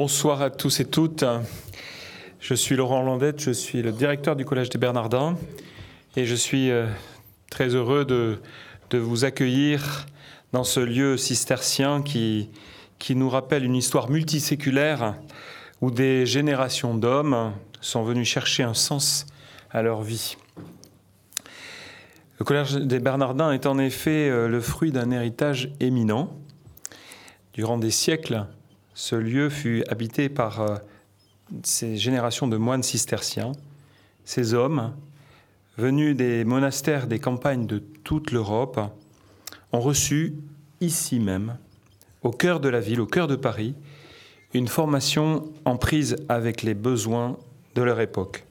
Bonsoir à tous et toutes. Je suis Laurent Landette, je suis le directeur du Collège des Bernardins et je suis euh, très heureux de, de vous accueillir dans ce lieu cistercien qui, qui nous rappelle une histoire multiséculaire où des générations d'hommes sont venus chercher un sens à leur vie. Le Collège des Bernardins est en effet euh, le fruit d'un héritage éminent. Durant des siècles, ce lieu fut habité par euh, ces générations de moines cisterciens, ces hommes, venus des monastères des campagnes de toute l'Europe, ont reçu ici même, au cœur de la ville, au cœur de Paris, une formation en prise avec les besoins de leur époque.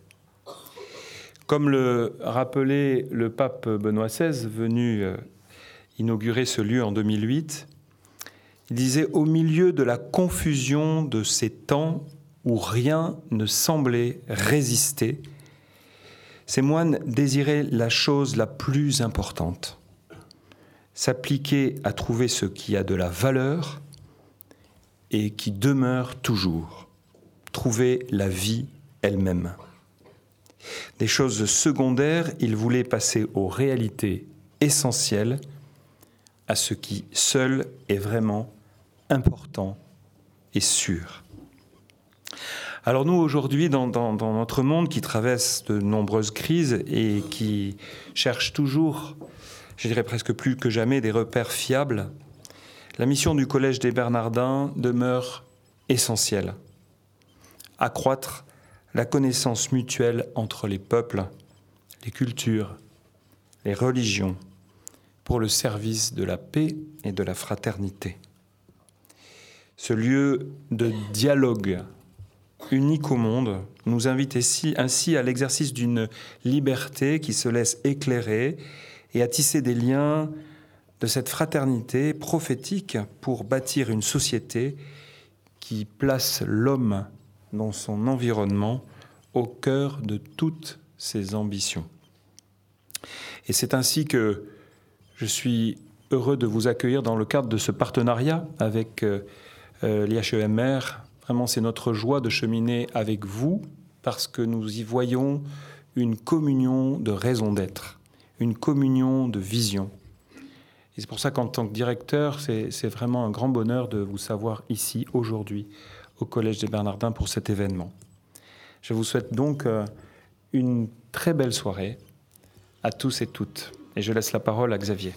Comme le rappelait le pape Benoît XVI, venu euh, inaugurer ce lieu en 2008, il disait Au milieu de la confusion de ces temps où rien ne semblait résister, ces moines désiraient la chose la plus importante s'appliquer à trouver ce qui a de la valeur et qui demeure toujours, trouver la vie elle-même. Des choses secondaires, il voulait passer aux réalités essentielles, à ce qui seul est vraiment important et sûr. Alors nous, aujourd'hui, dans, notre monde qui traverse de nombreuses crises et qui cherche toujours, je dirais presque plus que jamais, des repères fiables, la mission du Collège des Bernardins demeure essentielle. Accroître la connaissance mutuelle entre les peuples, les cultures, les religions, pour le service de la paix et de la fraternité. Ce lieu de dialogue unique au monde nous invite ainsi, à l'exercice d'une liberté qui se laisse éclairer et à tisser des liens de cette fraternité prophétique pour bâtir une société qui place l'homme dans son environnement au cœur de toutes ses ambitions. Et c'est ainsi que je suis heureux de vous accueillir dans le cadre de ce partenariat avec euh, euh, l'IHEMR. Vraiment, c'est notre joie de cheminer avec vous parce que nous y voyons une communion de raison d'être, une communion de vision. Et c'est pour ça qu'en tant que directeur, c'est vraiment un grand bonheur de vous savoir ici aujourd'hui au Collège des Bernardins pour cet événement. Je vous souhaite donc euh, une très belle soirée à tous et toutes. Et je laisse la parole à Xavier.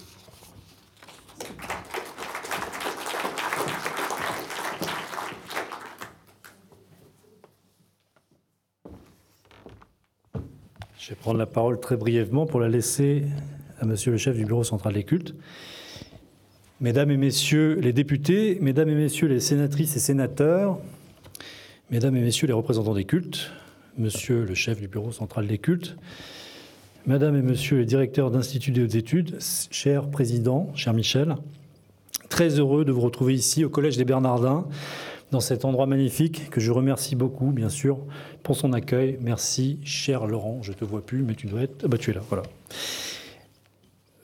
Je vais prendre la parole très brièvement pour la laisser à Monsieur le chef du bureau central des cultes. Mesdames et Messieurs les députés, Mesdames et Messieurs les sénatrices et sénateurs, Mesdames et Messieurs les représentants des cultes, Monsieur le chef du bureau central des cultes, Madame et Monsieur les directeurs d'instituts et d'études, cher Président, cher Michel, très heureux de vous retrouver ici au Collège des Bernardins, dans cet endroit magnifique que je remercie beaucoup, bien sûr, pour son accueil. Merci, cher Laurent. Je te vois plus, mais tu dois être. Ah bah, tu es là, voilà.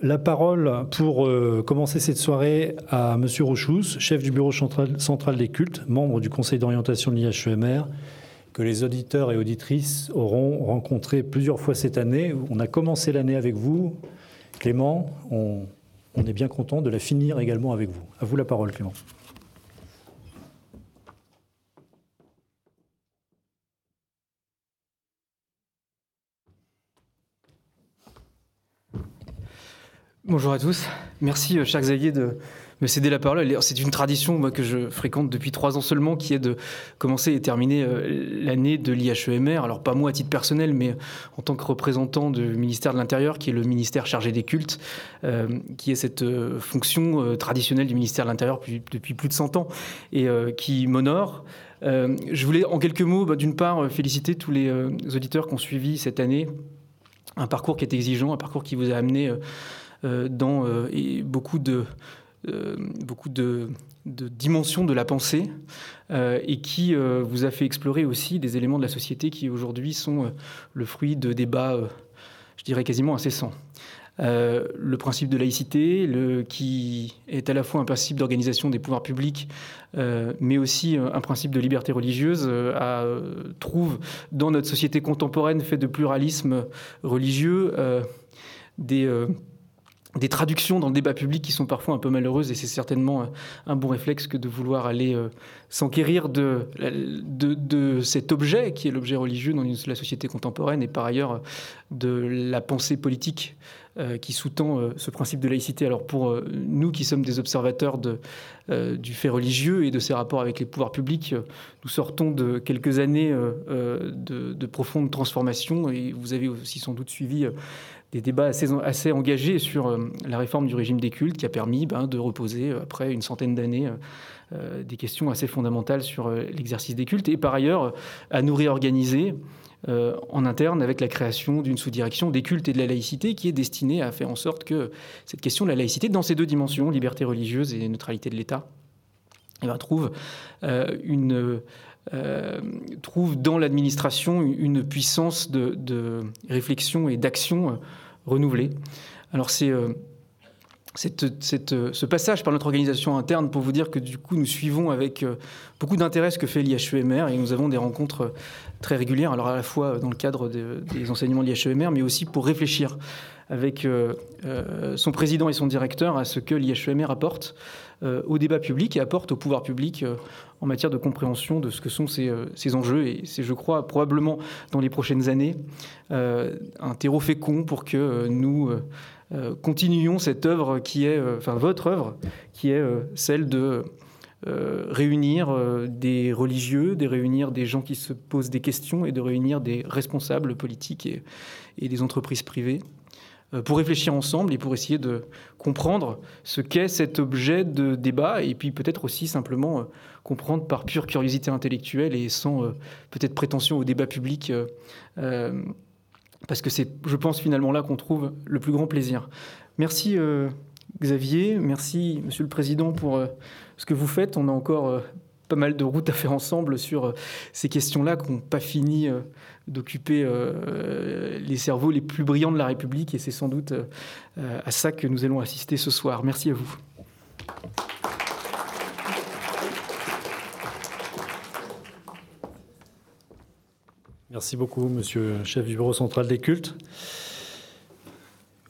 La parole pour euh, commencer cette soirée à Monsieur Rochous, chef du bureau central, des cultes, membre du conseil d'orientation de l'IHEMR, que les auditeurs et auditrices auront rencontré plusieurs fois cette année. On a commencé l'année avec vous, Clément. On, on est bien content de la finir également avec vous. À vous la parole, Clément. Bonjour à tous. Merci, euh, cher Xavier, de me céder la parole. C'est une tradition que je fréquente depuis trois ans seulement, qui est de commencer et terminer euh, l'année de l'IHEMR. Alors pas moi à titre personnel, mais en tant que représentant du ministère de l'Intérieur, qui est le ministère chargé des cultes, euh, qui est cette fonction traditionnelle du ministère de l'Intérieur depuis, plus de 100 ans et qui m'honore. je voulais en quelques mots, bah, d'une part, féliciter tous les auditeurs qui ont suivi cette année un parcours qui est exigeant, un parcours qui vous a amené dans euh, beaucoup de euh, beaucoup de, dimensions de la pensée et qui vous a fait explorer aussi des éléments de la société qui aujourd'hui sont le fruit de débats, je dirais quasiment incessants. euh, le principe de laïcité, qui est à la fois un principe d'organisation des pouvoirs publics, euh, mais aussi un principe de liberté religieuse, trouve dans notre société contemporaine faite de pluralisme religieux des des traductions dans le débat public qui sont parfois un peu malheureuses et c'est certainement euh, un bon réflexe que de vouloir aller euh, s'enquérir de, de, cet objet qui est l'objet religieux dans la société contemporaine et par ailleurs de la pensée politique euh, qui sous-tend ce principe de laïcité. Alors pour nous qui sommes des observateurs du fait religieux et de ses rapports avec les pouvoirs publics, nous sortons de quelques années de, de profondes transformations et vous avez aussi sans doute suivi des débats assez, engagés sur euh, la réforme du régime des cultes qui a permis ben, de reposer, euh, après une centaine d'années, euh, des questions assez fondamentales sur l'exercice des cultes et par ailleurs à nous réorganiser en interne avec la création d'une sous-direction des cultes et de la laïcité qui est destinée à faire en sorte que cette question de la laïcité, dans ces deux dimensions, liberté religieuse et neutralité de l'État, eh ben, trouve une euh, trouve dans l'administration une puissance de, réflexion et d'action euh, renouvelée. Alors c'est euh, ce passage par notre organisation interne pour vous dire que du coup nous suivons avec beaucoup d'intérêt ce que fait l'IHEMR et nous avons des rencontres très régulières, alors à la fois dans le cadre des enseignements de l'IHEMR, mais aussi pour réfléchir avec son président et son directeur à ce que l'IHEMR apporte au débat public et apporte au pouvoir public en matière de compréhension de ce que sont ces, euh, ces enjeux. Et c'est, je crois, probablement dans les prochaines années, un terreau fécond pour que nous continuions cette œuvre qui est, enfin votre œuvre, qui est celle de réunir des religieux, de réunir des gens qui se posent des questions et de réunir des responsables politiques et des entreprises privées euh, pour réfléchir ensemble et pour essayer de comprendre ce qu'est cet objet de débat et puis peut-être aussi simplement euh, comprendre par pure curiosité intellectuelle et sans euh, peut-être prétention au débat public parce que c'est, je pense, finalement là qu'on trouve le plus grand plaisir. Merci Xavier, merci Monsieur le Président pour ce que vous faites. On a encore pas mal de routes à faire ensemble sur ces questions-là qui n'ont pas fini d'occuper euh, les cerveaux les plus brillants de la République et c'est sans doute euh, à ça que nous allons assister ce soir. Merci à vous. Merci beaucoup, monsieur le chef du bureau central des cultes.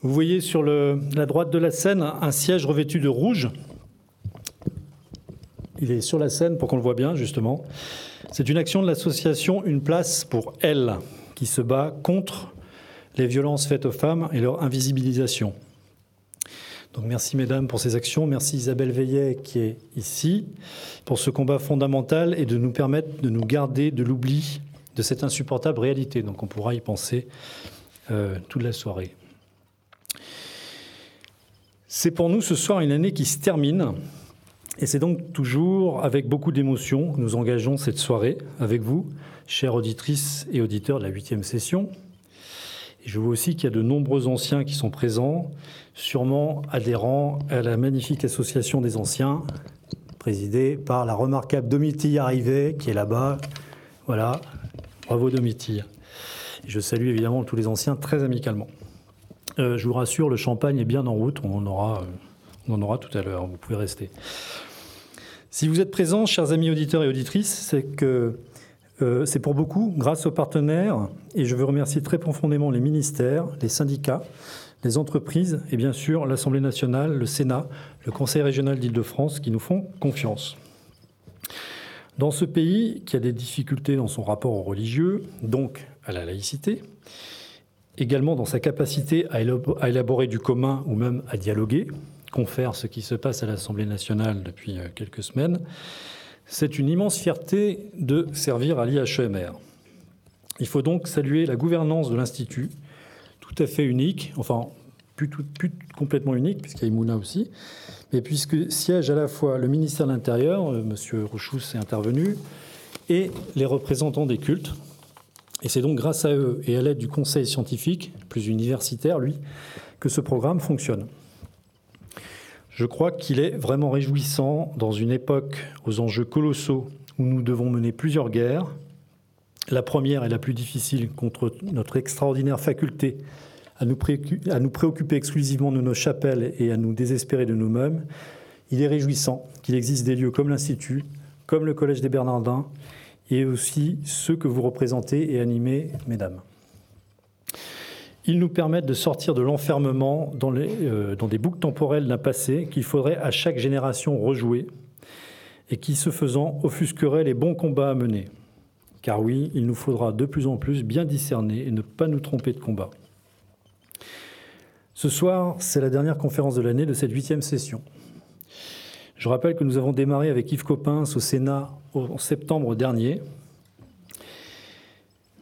Vous voyez sur la droite de la scène un siège revêtu de rouge. Il est sur la scène pour qu'on le voit bien, justement. C'est une action de l'association Une place pour elle, qui se bat contre les violences faites aux femmes et leur invisibilisation. Donc merci mesdames pour ces actions, merci Isabelle Veillet qui est ici pour ce combat fondamental et de nous permettre de nous garder de l'oubli de cette insupportable réalité. Donc on pourra y penser euh, toute la soirée. C'est pour nous ce soir une année qui se termine et c'est donc toujours avec beaucoup d'émotion que nous engageons cette soirée avec vous, chères auditrices et auditeurs de la huitième session. Et je vois aussi qu'il y a de nombreux anciens qui sont présents, sûrement adhérents à la magnifique association des anciens, présidée par la remarquable Domitille Arrivé, qui est là-bas. Voilà, bravo Domitille. Je salue évidemment tous les anciens très amicalement. Euh, je vous rassure, le champagne est bien en route, on aura, on en aura tout à l'heure, vous pouvez rester. Si vous êtes présents, chers amis auditeurs et auditrices, c'est que euh, c'est pour beaucoup grâce aux partenaires, et je veux remercier très profondément les ministères, les syndicats, les entreprises et bien sûr l'Assemblée nationale, le Sénat, le Conseil régional d'Île-de-France qui nous font confiance. Dans ce pays qui a des difficultés dans son rapport aux religieux, donc à la laïcité, également dans sa capacité à élaborer du commun ou même à dialoguer, confère ce qui se passe à l'Assemblée nationale depuis euh, quelques semaines, c'est une immense fierté de servir à l'IHEMR. Il faut donc saluer la gouvernance de l'Institut, tout à fait unique, enfin plus, complètement unique, puisqu'il y a Imouna aussi, mais puisque siège à la fois le ministère de l'Intérieur, euh, M. Rouchous est intervenu, et les représentants des cultes. Et c'est donc grâce à eux et à l'aide du conseil scientifique, plus universitaire lui, que ce programme fonctionne. Je crois qu'il est vraiment réjouissant dans une époque aux enjeux colossaux où nous devons mener plusieurs guerres. La première est la plus difficile contre notre extraordinaire faculté à nous, préoccuper exclusivement de nos chapelles et à nous désespérer de nous-mêmes, il est réjouissant qu'il existe des lieux comme l'Institut, comme le Collège des Bernardins, et aussi ceux que vous représentez et animez, mesdames. Ils nous permettent de sortir de l'enfermement dans, euh, dans, des boucles temporelles d'un passé qu'il faudrait à chaque génération rejouer et qui, ce faisant, offusquerait les bons combats à mener. Car oui, il nous faudra de plus en plus bien discerner et ne pas nous tromper de combat. Ce soir, c'est la dernière conférence de l'année de cette huitième session. Je rappelle que nous avons démarré avec Yves Coppens au Sénat en septembre dernier.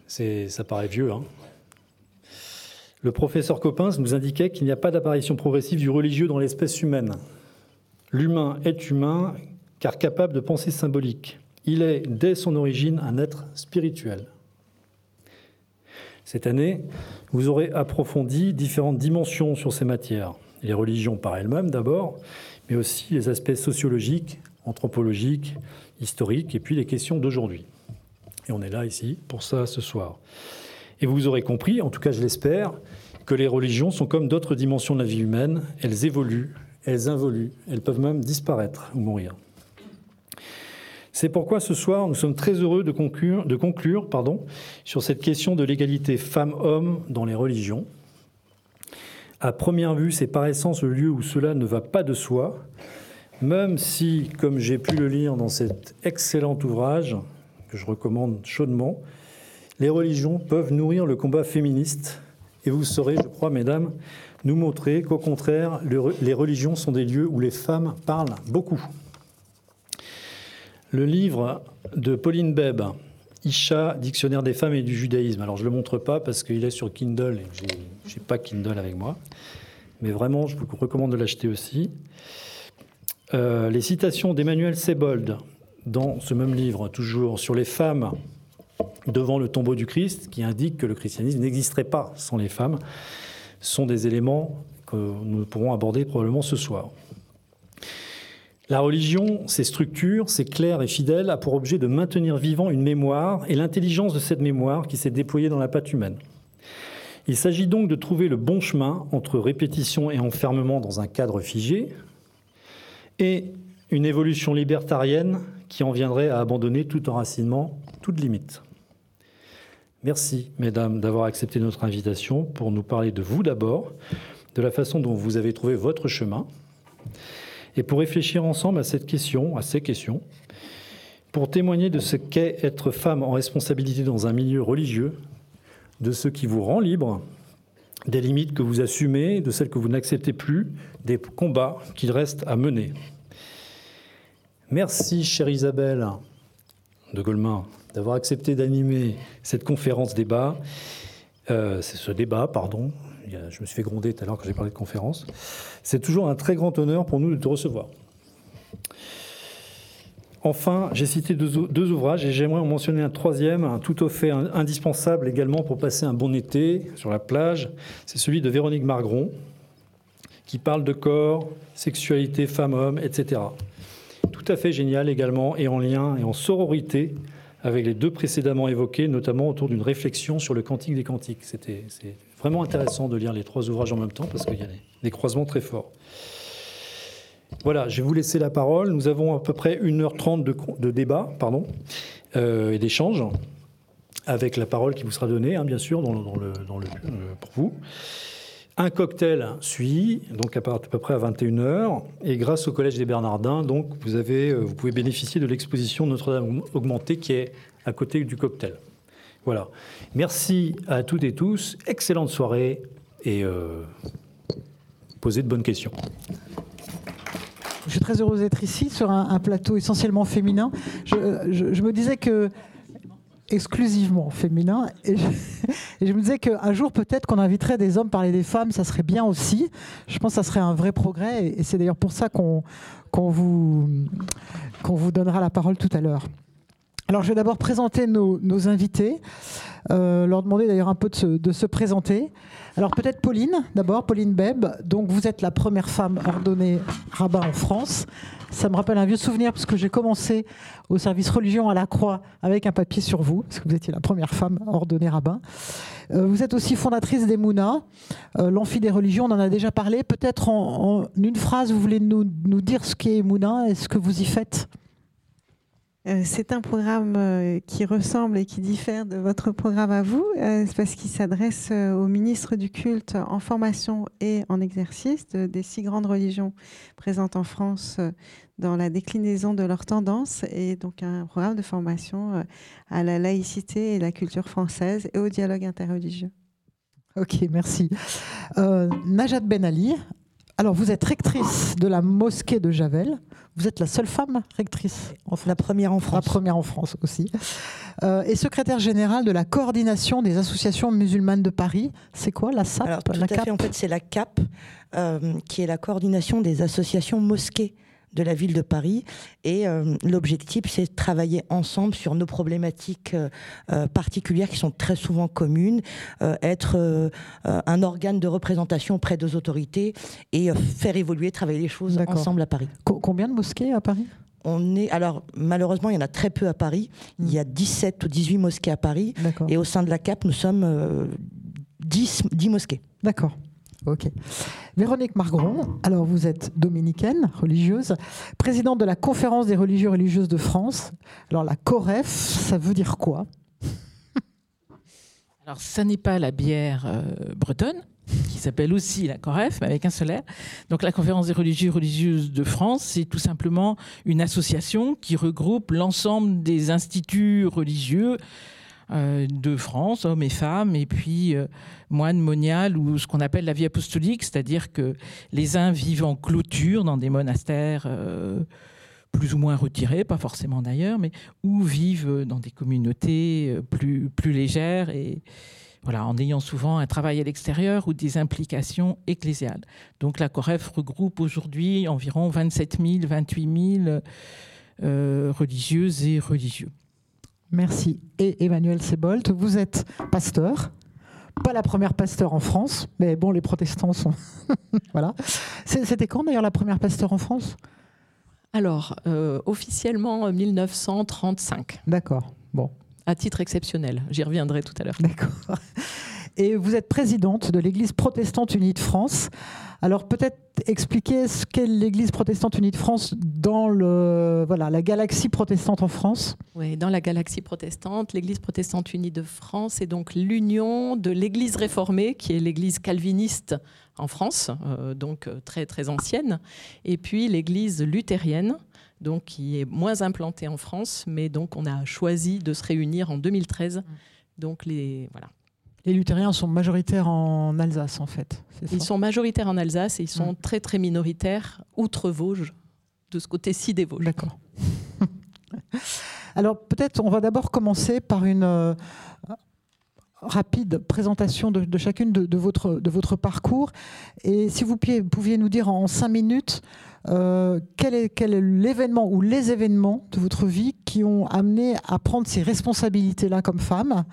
Ça paraît vieux. Hein le professeur Coppens nous indiquait qu'il n'y a pas d'apparition progressive du religieux dans l'espèce humaine. L'humain est humain car capable de pensée symbolique. Il est, dès son origine, un être spirituel. Cette année, vous aurez approfondi différentes dimensions sur ces matières. Les religions par elles-mêmes d'abord, mais aussi les aspects sociologiques, anthropologiques, historiques, et puis les questions d'aujourd'hui. Et on est là ici pour ça ce soir. Et vous aurez compris, en tout cas je l'espère, que les religions sont comme d'autres dimensions de la vie humaine, elles évoluent, elles involuent, elles peuvent même disparaître ou mourir. C'est pourquoi ce soir, nous sommes très heureux de conclure, sur cette question de l'égalité femmes-hommes dans les religions. À première vue, c'est par essence le lieu où cela ne va pas de soi, même si, comme j'ai pu le lire dans cet excellent ouvrage, que je recommande chaudement, les religions peuvent nourrir le combat féministe. Et vous saurez, je crois, mesdames, nous montrer qu'au contraire, les religions sont des lieux où les femmes parlent beaucoup. Le livre de Pauline Beb, Isha, Dictionnaire des femmes et du judaïsme. Alors je ne le montre pas parce qu'il est sur Kindle et je n'ai pas Kindle avec moi. Mais vraiment, je vous recommande de l'acheter aussi. Euh, les citations d'Emmanuel Sebold dans ce même livre, toujours sur les femmes devant le tombeau du Christ, qui indique que le christianisme n'existerait pas sans les femmes, sont des éléments que nous pourrons aborder probablement ce soir. La religion, ses structures, c'est clair et fidèle, a pour objet de maintenir vivant une mémoire et l'intelligence de cette mémoire qui s'est déployée dans la patte humaine. Il s'agit donc de trouver le bon chemin entre répétition et enfermement dans un cadre figé et une évolution libertarienne qui en viendrait à abandonner tout enracinement, toute limite. Merci, mesdames, d'avoir accepté notre invitation pour nous parler de vous d'abord, de la façon dont vous avez trouvé votre chemin et pour réfléchir ensemble à cette question, à ces questions, pour témoigner de ce qu'est être femme en responsabilité dans un milieu religieux, de ce qui vous rend libre, des limites que vous assumez, de celles que vous n'acceptez plus, des combats qu'il reste à mener. Merci, chère Isabelle de Goldman, d'avoir accepté d'animer cette conférence débat, euh, c'est ce débat, pardon, je me suis fait gronder tout à l'heure quand j'ai parlé de conférence. C'est toujours un très grand honneur pour nous de te recevoir. Enfin, j'ai cité deux, ouvrages et j'aimerais en mentionner un troisième, un tout au fait indispensable également pour passer un bon été sur la plage. C'est celui de Véronique Margron, qui parle de corps, sexualité, femme-homme, etc. Tout à fait génial également et en lien et en sororité avec les deux précédemment évoqués, notamment autour d'une réflexion sur le cantique des cantiques. C'était vraiment intéressant de lire les trois ouvrages en même temps parce qu'il y a des, croisements très forts. Voilà, je vais vous laisser la parole. Nous avons à peu près 1h30 de, débat pardon, euh, et d'échange, avec la parole qui vous sera donnée, hein, bien sûr, dans le, euh, pour vous. Un cocktail suit, donc à peu près à 21h, et grâce au Collège des Bernardins, donc vous, avez, euh, vous pouvez bénéficier de l'exposition Notre-Dame augmentée qui est à côté du cocktail. Voilà. Merci à toutes et tous. Excellente soirée et euh, posez de bonnes questions. Je suis très heureuse d'être ici sur un, plateau essentiellement féminin. Je, me disais que exclusivement féminin. Et je, me disais qu'un jour, peut-être qu'on inviterait des hommes parler des femmes, ça serait bien aussi. Je pense que ça serait un vrai progrès. Et, c'est d'ailleurs pour ça qu'on vous, qu'on vous donnera la parole tout à l'heure. Alors, je vais d'abord présenter nos, invités, euh, leur demander d'ailleurs un peu de se, présenter. Alors, peut-être Pauline, d'abord, Pauline Beb. Donc, vous êtes la première femme ordonnée rabbin en France. Ça me rappelle un vieux souvenir parce que j'ai commencé au service religion à la Croix avec un papier sur vous, parce que vous étiez la première femme ordonnée rabbin. Euh, vous êtes aussi fondatrice des Mouna, euh, l'amphi des religions, on en a déjà parlé. Peut-être en, une phrase, vous voulez nous, nous dire ce qu'est Mouna et ce que vous y faites? C'est un programme euh, qui ressemble et qui diffère de votre programme à vous, euh, parce qu'il s'adresse aux ministres du culte en formation et en exercice des six grandes religions présentes en France dans la déclinaison de leurs tendances, et donc un programme de formation à la laïcité et la culture française et au dialogue interreligieux. Ok, merci. Najat Ben Ali, alors, vous êtes rectrice de la mosquée de Javel. Vous êtes la seule femme rectrice La première en France. La première en France aussi. Euh, et secrétaire générale de la coordination des associations musulmanes de Paris. C'est quoi la SAP Alors, tout la à CAP fait, en fait, c'est la CAP, euh, qui est la coordination des associations mosquées de la ville de Paris. Et euh, l'objectif, c'est de travailler ensemble sur nos problématiques euh, euh, particulières qui sont très souvent communes, être un organe de représentation auprès des autorités et faire évoluer, travailler les choses ensemble à Paris. combien de mosquées à Paris? On est, alors malheureusement, il y en a très peu à Paris. Il y a 17 ou 18 mosquées à Paris. Et au sein de la CAP, nous sommes 10, 10 mosquées. D'accord. Ok. Véronique Margron, alors vous êtes dominicaine, religieuse, présidente de la Conférence des religieux religieuses de France. Alors la COREF, ça veut dire quoi? Alors ça n'est pas la bière euh, bretonne, qui s'appelle aussi la COREF, mais avec un solaire. Donc la Conférence des religieux religieuses de France, c'est tout simplement une association qui regroupe l'ensemble des instituts religieux euh, de France, hommes et femmes, et puis euh, moines moniales ou ce qu'on appelle la vie apostolique, c'est-à-dire que les uns vivent en clôture dans des monastères euh, plus ou moins retirés, pas forcément d'ailleurs, mais ou vivent dans des communautés plus, plus légères et voilà, en ayant souvent un travail à l'extérieur ou des implications ecclésiales. Donc la COREF regroupe aujourd'hui environ 27 000, 28 000 religieuses et religieux. Merci. Et Emmanuel Sebolt, vous êtes pasteur. Pas la première pasteur en France, mais bon, les protestants sont. voilà. C'était quand d'ailleurs la première pasteur en France? Alors, euh, officiellement 1935. D'accord. Bon. À titre exceptionnel. J'y reviendrai tout à l'heure. D'accord. Et vous êtes présidente de l'Église protestante unie de France. Alors peut-être expliquer ce qu'est l'Église protestante unie de France dans le, voilà, la galaxie protestante en France. Oui, dans la galaxie protestante, l'Église protestante unie de France est donc l'union de l'Église réformée, qui est l'Église calviniste en France, euh, donc euh, très très ancienne, et puis l'Église luthérienne, donc qui est moins implantée en France, mais donc on a choisi de se réunir en 2013. Donc les voilà. Les luthériens sont majoritaires en Alsace, en fait. Ils sont majoritaires en Alsace et ils sont très très minoritaires outre-Vosges, de ce côté-ci des Vosges. D'accord. Alors peut-être on va d'abord commencer par une euh, rapide présentation de, chacune de, votre, de votre parcours. Et si vous pouviez, nous dire en cinq minutes euh, quel est, quel est l'événement ou les événements de votre vie qui ont amené à prendre ces responsabilités-là comme femme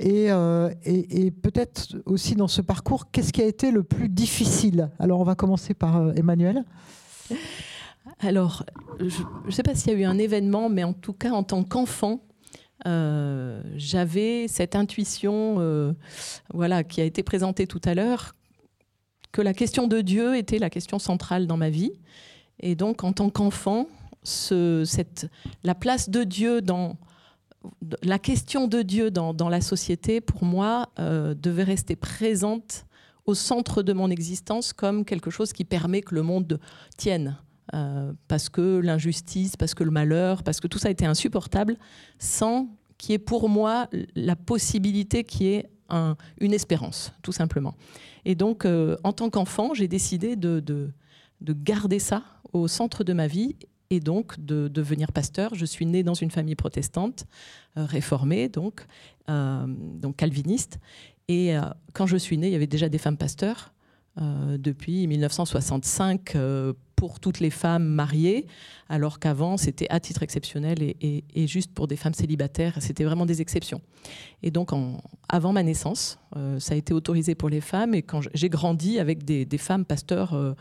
euh, et, peut-être aussi dans ce parcours, qu'est-ce qui a été le plus difficile? Alors on va commencer par euh, Emmanuel. Alors, je ne sais pas s'il y a eu un événement, mais en tout cas, en tant qu'enfant, euh, j'avais cette intuition voilà, qui a été présentée tout à l'heure, que la question de Dieu était la question centrale dans ma vie. Et donc, en tant qu'enfant, la place de Dieu dans la question de Dieu dans, la société, pour moi, euh, devait rester présente au centre de mon existence comme quelque chose qui permet que le monde tienne. Euh, parce que l'injustice, parce que le malheur, parce que tout ça était insupportable, sans qu'il y ait pour moi la possibilité qu'il y ait une espérance, tout simplement. Et donc, euh, en tant qu'enfant, j'ai décidé de, garder ça au centre de ma vie et donc de devenir pasteur. Je suis née dans une famille protestante, euh, réformée, donc, euh, donc calviniste. Et euh, quand je suis née, il y avait déjà des femmes pasteurs depuis 1965 pour toutes les femmes mariées, alors qu'avant c'était à titre exceptionnel et, juste pour des femmes célibataires. C'était vraiment des exceptions. Et donc avant ma naissance, ça a été autorisé pour les femmes et quand j'ai grandi avec des, femmes pasteurs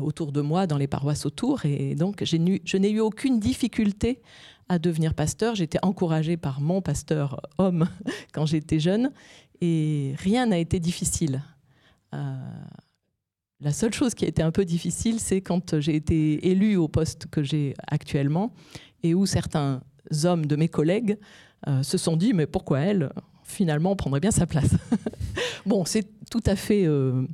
autour de moi dans les paroisses autour, et donc je n'ai eu aucune difficulté à devenir pasteur. J'étais encouragée par mon pasteur homme quand j'étais jeune et rien n'a été difficile. Euh, la seule chose qui a été un peu difficile, c'est quand j'ai été élue au poste que j'ai actuellement et où certains hommes de mes collègues euh, se sont dit mais pourquoi elle finalement prendrait bien sa place. bon, c'est tout à fait euh,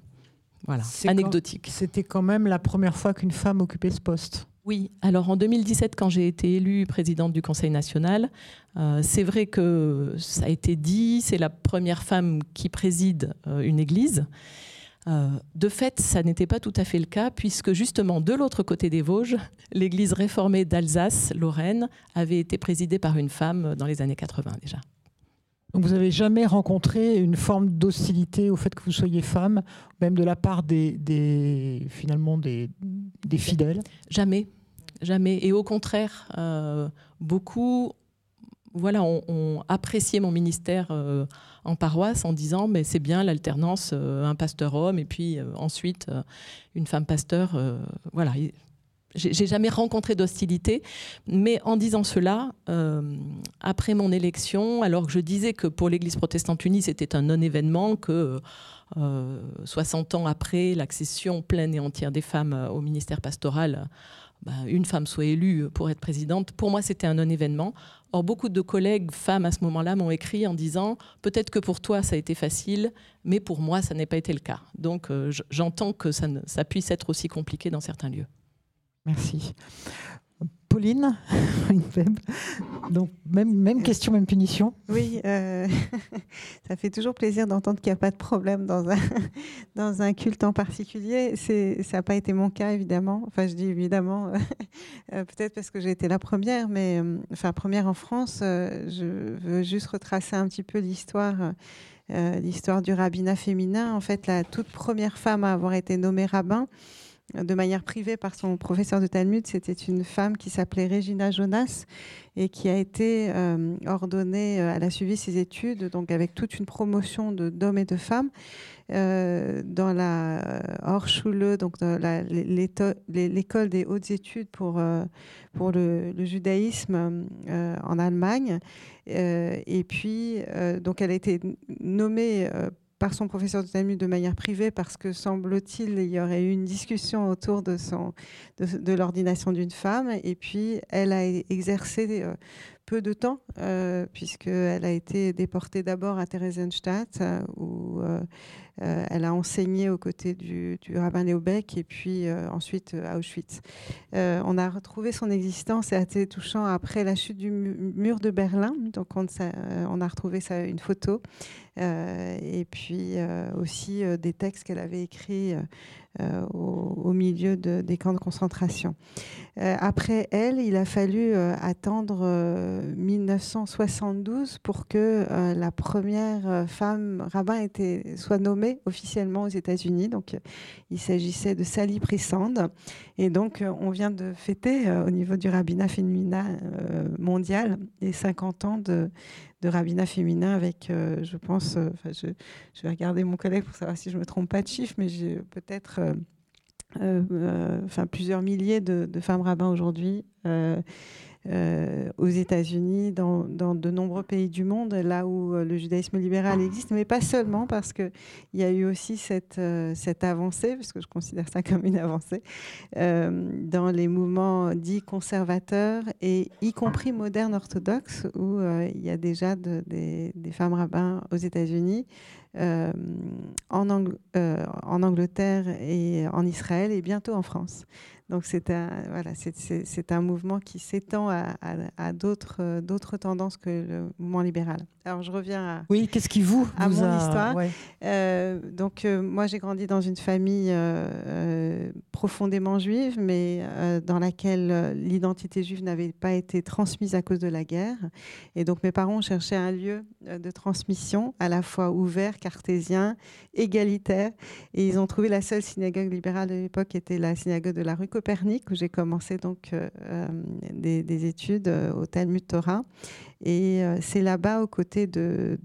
voilà, anecdotique. C'était quand même la première fois qu'une femme occupait ce poste. Oui, alors en 2017, quand j'ai été élue présidente du Conseil national, euh, c'est vrai que ça a été dit, c'est la première femme qui préside euh, une église. Euh, de fait, ça n'était pas tout à fait le cas, puisque justement, de l'autre côté des Vosges, l'église réformée d'Alsace, Lorraine, avait été présidée par une femme dans les années 80 déjà. Donc vous n'avez jamais rencontré une forme d'hostilité au fait que vous soyez femme, même de la part des, finalement des, fidèles? Jamais, jamais. Et au contraire, euh, beaucoup voilà, ont, apprécié mon ministère euh, en paroisse en disant mais c'est bien l'alternance, euh, un pasteur homme et puis ensuite une femme pasteur. voilà, j'ai jamais rencontré d'hostilité, mais en disant cela, euh, après mon élection, alors que je disais que pour l'Église protestante unie, c'était un non-événement, que 60 euh, ans après l'accession pleine et entière des femmes au ministère pastoral, bah, une femme soit élue pour être présidente, pour moi, c'était un non-événement. Or, beaucoup de collègues femmes à ce moment-là m'ont écrit en disant peut-être que pour toi, ça a été facile, mais pour moi, ça n'a pas été le cas. Donc, euh, j'entends que ça puisse être aussi compliqué dans certains lieux. Merci. Pauline, donc même, même question, même punition. Oui, euh, ça fait toujours plaisir d'entendre qu'il n'y a pas de problème dans un, dans un culte en particulier. Ça n'a pas été mon cas, évidemment. Enfin, je dis évidemment, euh, peut-être parce que j'ai été la première, mais euh, enfin, première en France. je veux juste retracer un petit peu l'histoire. l'histoire du rabbinat féminin. En fait, la toute première femme à avoir été nommée rabbin, de manière privée par son professeur de Talmud. C'était une femme qui s'appelait Regina Jonas et qui a été euh, ordonnée, euh, elle a suivi ses études, donc avec toute une promotion d'hommes et de femmes euh, dans la Horschule, donc l'école des hautes études pour, pour le, le judaïsme en Allemagne. et puis, donc elle a été nommée par son professeur de Talmud de manière privée parce que semble-t-il il y aurait eu une discussion autour de, l'ordination d'une femme. Et puis elle a exercé euh, peu de temps euh, puisqu'elle a été déportée d'abord à Theresienstadt euh, où euh, elle a enseigné aux côtés du, rabbin Léo Beck et puis euh, ensuite euh, à Auschwitz. on a retrouvé son existence et assez touchant après la chute du mur de Berlin. Donc on, a retrouvé une photo et puis aussi des textes qu'elle avait écrits au, milieu des camps de concentration. Après elle, il a fallu attendre 1972 pour que la première femme rabbin soit nommée officiellement aux États-Unis. Donc, il s'agissait de Sally Pressand. Et donc, on vient de fêter au niveau du rabbinat féminin mondial les 50 ans de, rabbinat féminin avec, euh, je pense, euh, je, vais regarder mon collègue pour savoir si je me trompe pas de chiffre, mais j'ai peut-être euh, plusieurs milliers de femmes rabbins aujourd'hui. Euh, aux États-Unis, dans, de nombreux pays du monde, là où euh, le judaïsme libéral existe, mais pas seulement, parce qu'il y a eu aussi cette, euh, cette avancée, puisque je considère ça comme une avancée, dans les mouvements dits conservateurs, et y compris modernes orthodoxes, où il y a déjà des, femmes rabbins aux États-Unis. en, Angleterre et en Israël et bientôt en France. Donc c'est un, voilà, c'est, un mouvement qui s'étend à, à, d'autres, euh, d'autres tendances que le mouvement libéral. Alors je reviens à, oui, qu'est-ce qui vous, à mon histoire. Euh, donc euh, moi j'ai grandi dans une famille profondément juive, mais dans laquelle l'identité juive n'avait pas été transmise à cause de la guerre. Et donc mes parents cherchaient un lieu de transmission à la fois ouvert, cartésien, égalitaire. Et ils ont trouvé la seule synagogue libérale de l'époque, qui était la synagogue de la rue Copernic, où j'ai commencé donc des, études au Talmud Torah. Et c'est là-bas, aux côtés de,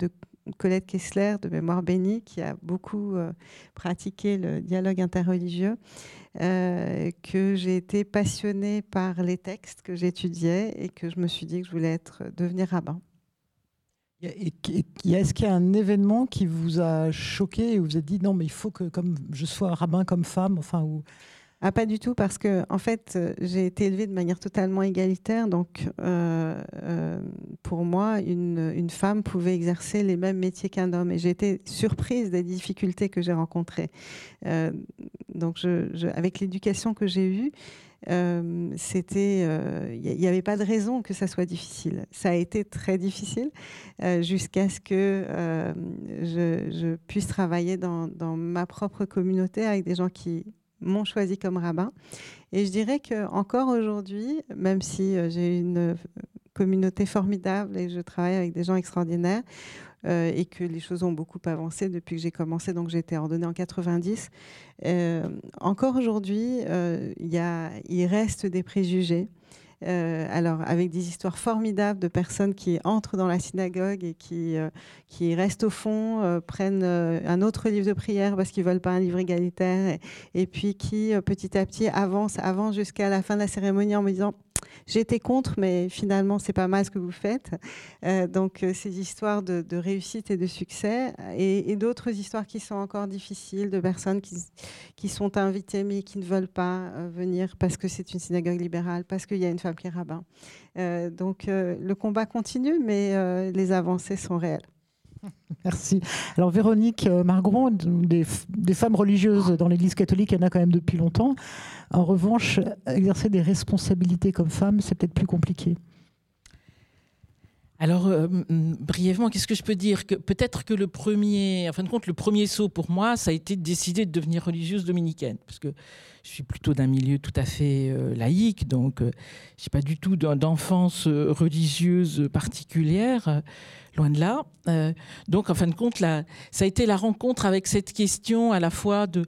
Colette Kessler de Mémoire bénie, qui a beaucoup euh, pratiqué le dialogue interreligieux, euh, que j'ai été passionnée par les textes que j'étudiais et que je me suis dit que je voulais être, devenir rabbin. Est-ce qu'il y a un événement qui vous a choqué et vous êtes dit non, mais il faut que comme je sois rabbin comme femme, enfin, ou ah, pas du tout, parce que en fait, euh, j'ai été élevée de manière totalement égalitaire. Donc, euh, euh, pour moi, une, femme pouvait exercer les mêmes métiers qu'un homme. Et j'ai été surprise des difficultés que j'ai rencontrées. donc, avec l'éducation que j'ai eue, c'était, il n'y avait pas de raison que ça soit difficile. Ça a été très difficile jusqu'à ce que je, puisse travailler dans ma propre communauté avec des gens qui m'ont choisi comme rabbin. Et je dirais que encore aujourd'hui, même si euh, j'ai une euh, communauté formidable et je travaille avec des gens extraordinaires euh, et que les choses ont beaucoup avancé depuis que j'ai commencé, donc j'ai été ordonnée en 90, encore aujourd'hui, il reste des préjugés. Euh, alors, avec des histoires formidables de personnes qui entrent dans la synagogue et qui, euh, qui restent au fond, euh, prennent un autre livre de prière parce qu'ils ne veulent pas un livre égalitaire, et, puis qui, petit à petit, avancent, avancent jusqu'à la fin de la cérémonie en me disant J'étais contre, mais finalement, c'est pas mal ce que vous faites. donc, ces histoires de, réussite et de succès, et, d'autres histoires qui sont encore difficiles, de personnes qui, sont invitées mais qui ne veulent pas venir parce que c'est une synagogue libérale, parce qu'il y a une qui rabbin. Euh, donc euh, le combat continue, mais euh, les avancées sont réelles. Merci. Alors Véronique Margron, des, des, femmes religieuses dans l'Église catholique, il y en a quand même depuis longtemps. En revanche, exercer des responsabilités comme femme, c'est peut-être plus compliqué. Alors, brièvement, qu'est-ce que je peux dire? Que Peut-être que le premier, en fin de compte, le premier saut pour moi, ça a été de décider de devenir religieuse dominicaine. Parce que je suis plutôt d'un milieu tout à fait euh, laïque, donc euh, je n'ai pas du tout d'enfance euh, religieuse particulière, loin de là. donc, en fin de compte, ça a été la rencontre avec cette question à la fois de,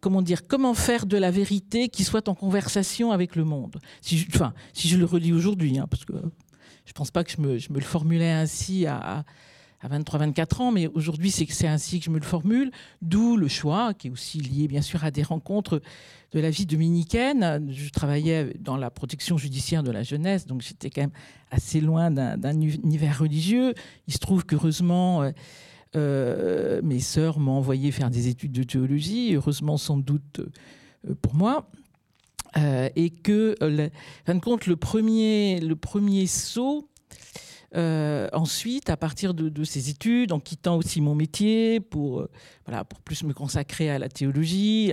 comment dire, comment faire de la vérité qui soit en conversation avec le monde. Si je, enfin, si je le relis aujourd'hui, hein, parce que je ne pense pas que je me, le formulais ainsi à 23-24 ans, mais aujourd'hui c'est ainsi que je me le formule, d'où le choix, qui est aussi lié bien sûr à des rencontres de la vie dominicaine. Je travaillais dans la protection judiciaire de la jeunesse, donc j'étais quand même assez loin d'un univers religieux. Il se trouve qu'heureusement, euh, euh, mes sœurs m'ont envoyé faire des études de théologie, heureusement sans doute euh, pour moi. et que, en fin de compte, le premier, le premier saut, euh, ensuite, à partir de, ces études, en quittant aussi mon métier pour, euh, voilà, pour plus me consacrer à la théologie,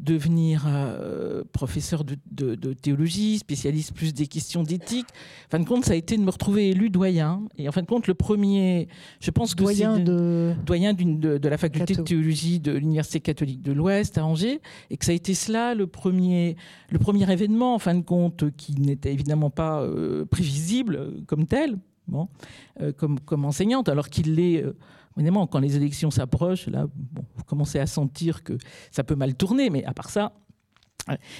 devenir euh, professeur de, théologie, spécialiste plus des questions d'éthique, en fin de compte, ça a été de me retrouver élu doyen. Et en fin de compte, le premier, je pense que doyen de, doyen de, de, la faculté de théologie de l'Université catholique de l'Ouest à Angers, et que ça a été cela le premier, le premier événement, en fin de compte, qui n'était évidemment pas prévisible comme tel euh, comme, enseignante, alors qu'il l'est, euh, évidemment, quand les élections s'approchent, là, vous commencez à sentir que ça peut mal tourner, mais à part ça,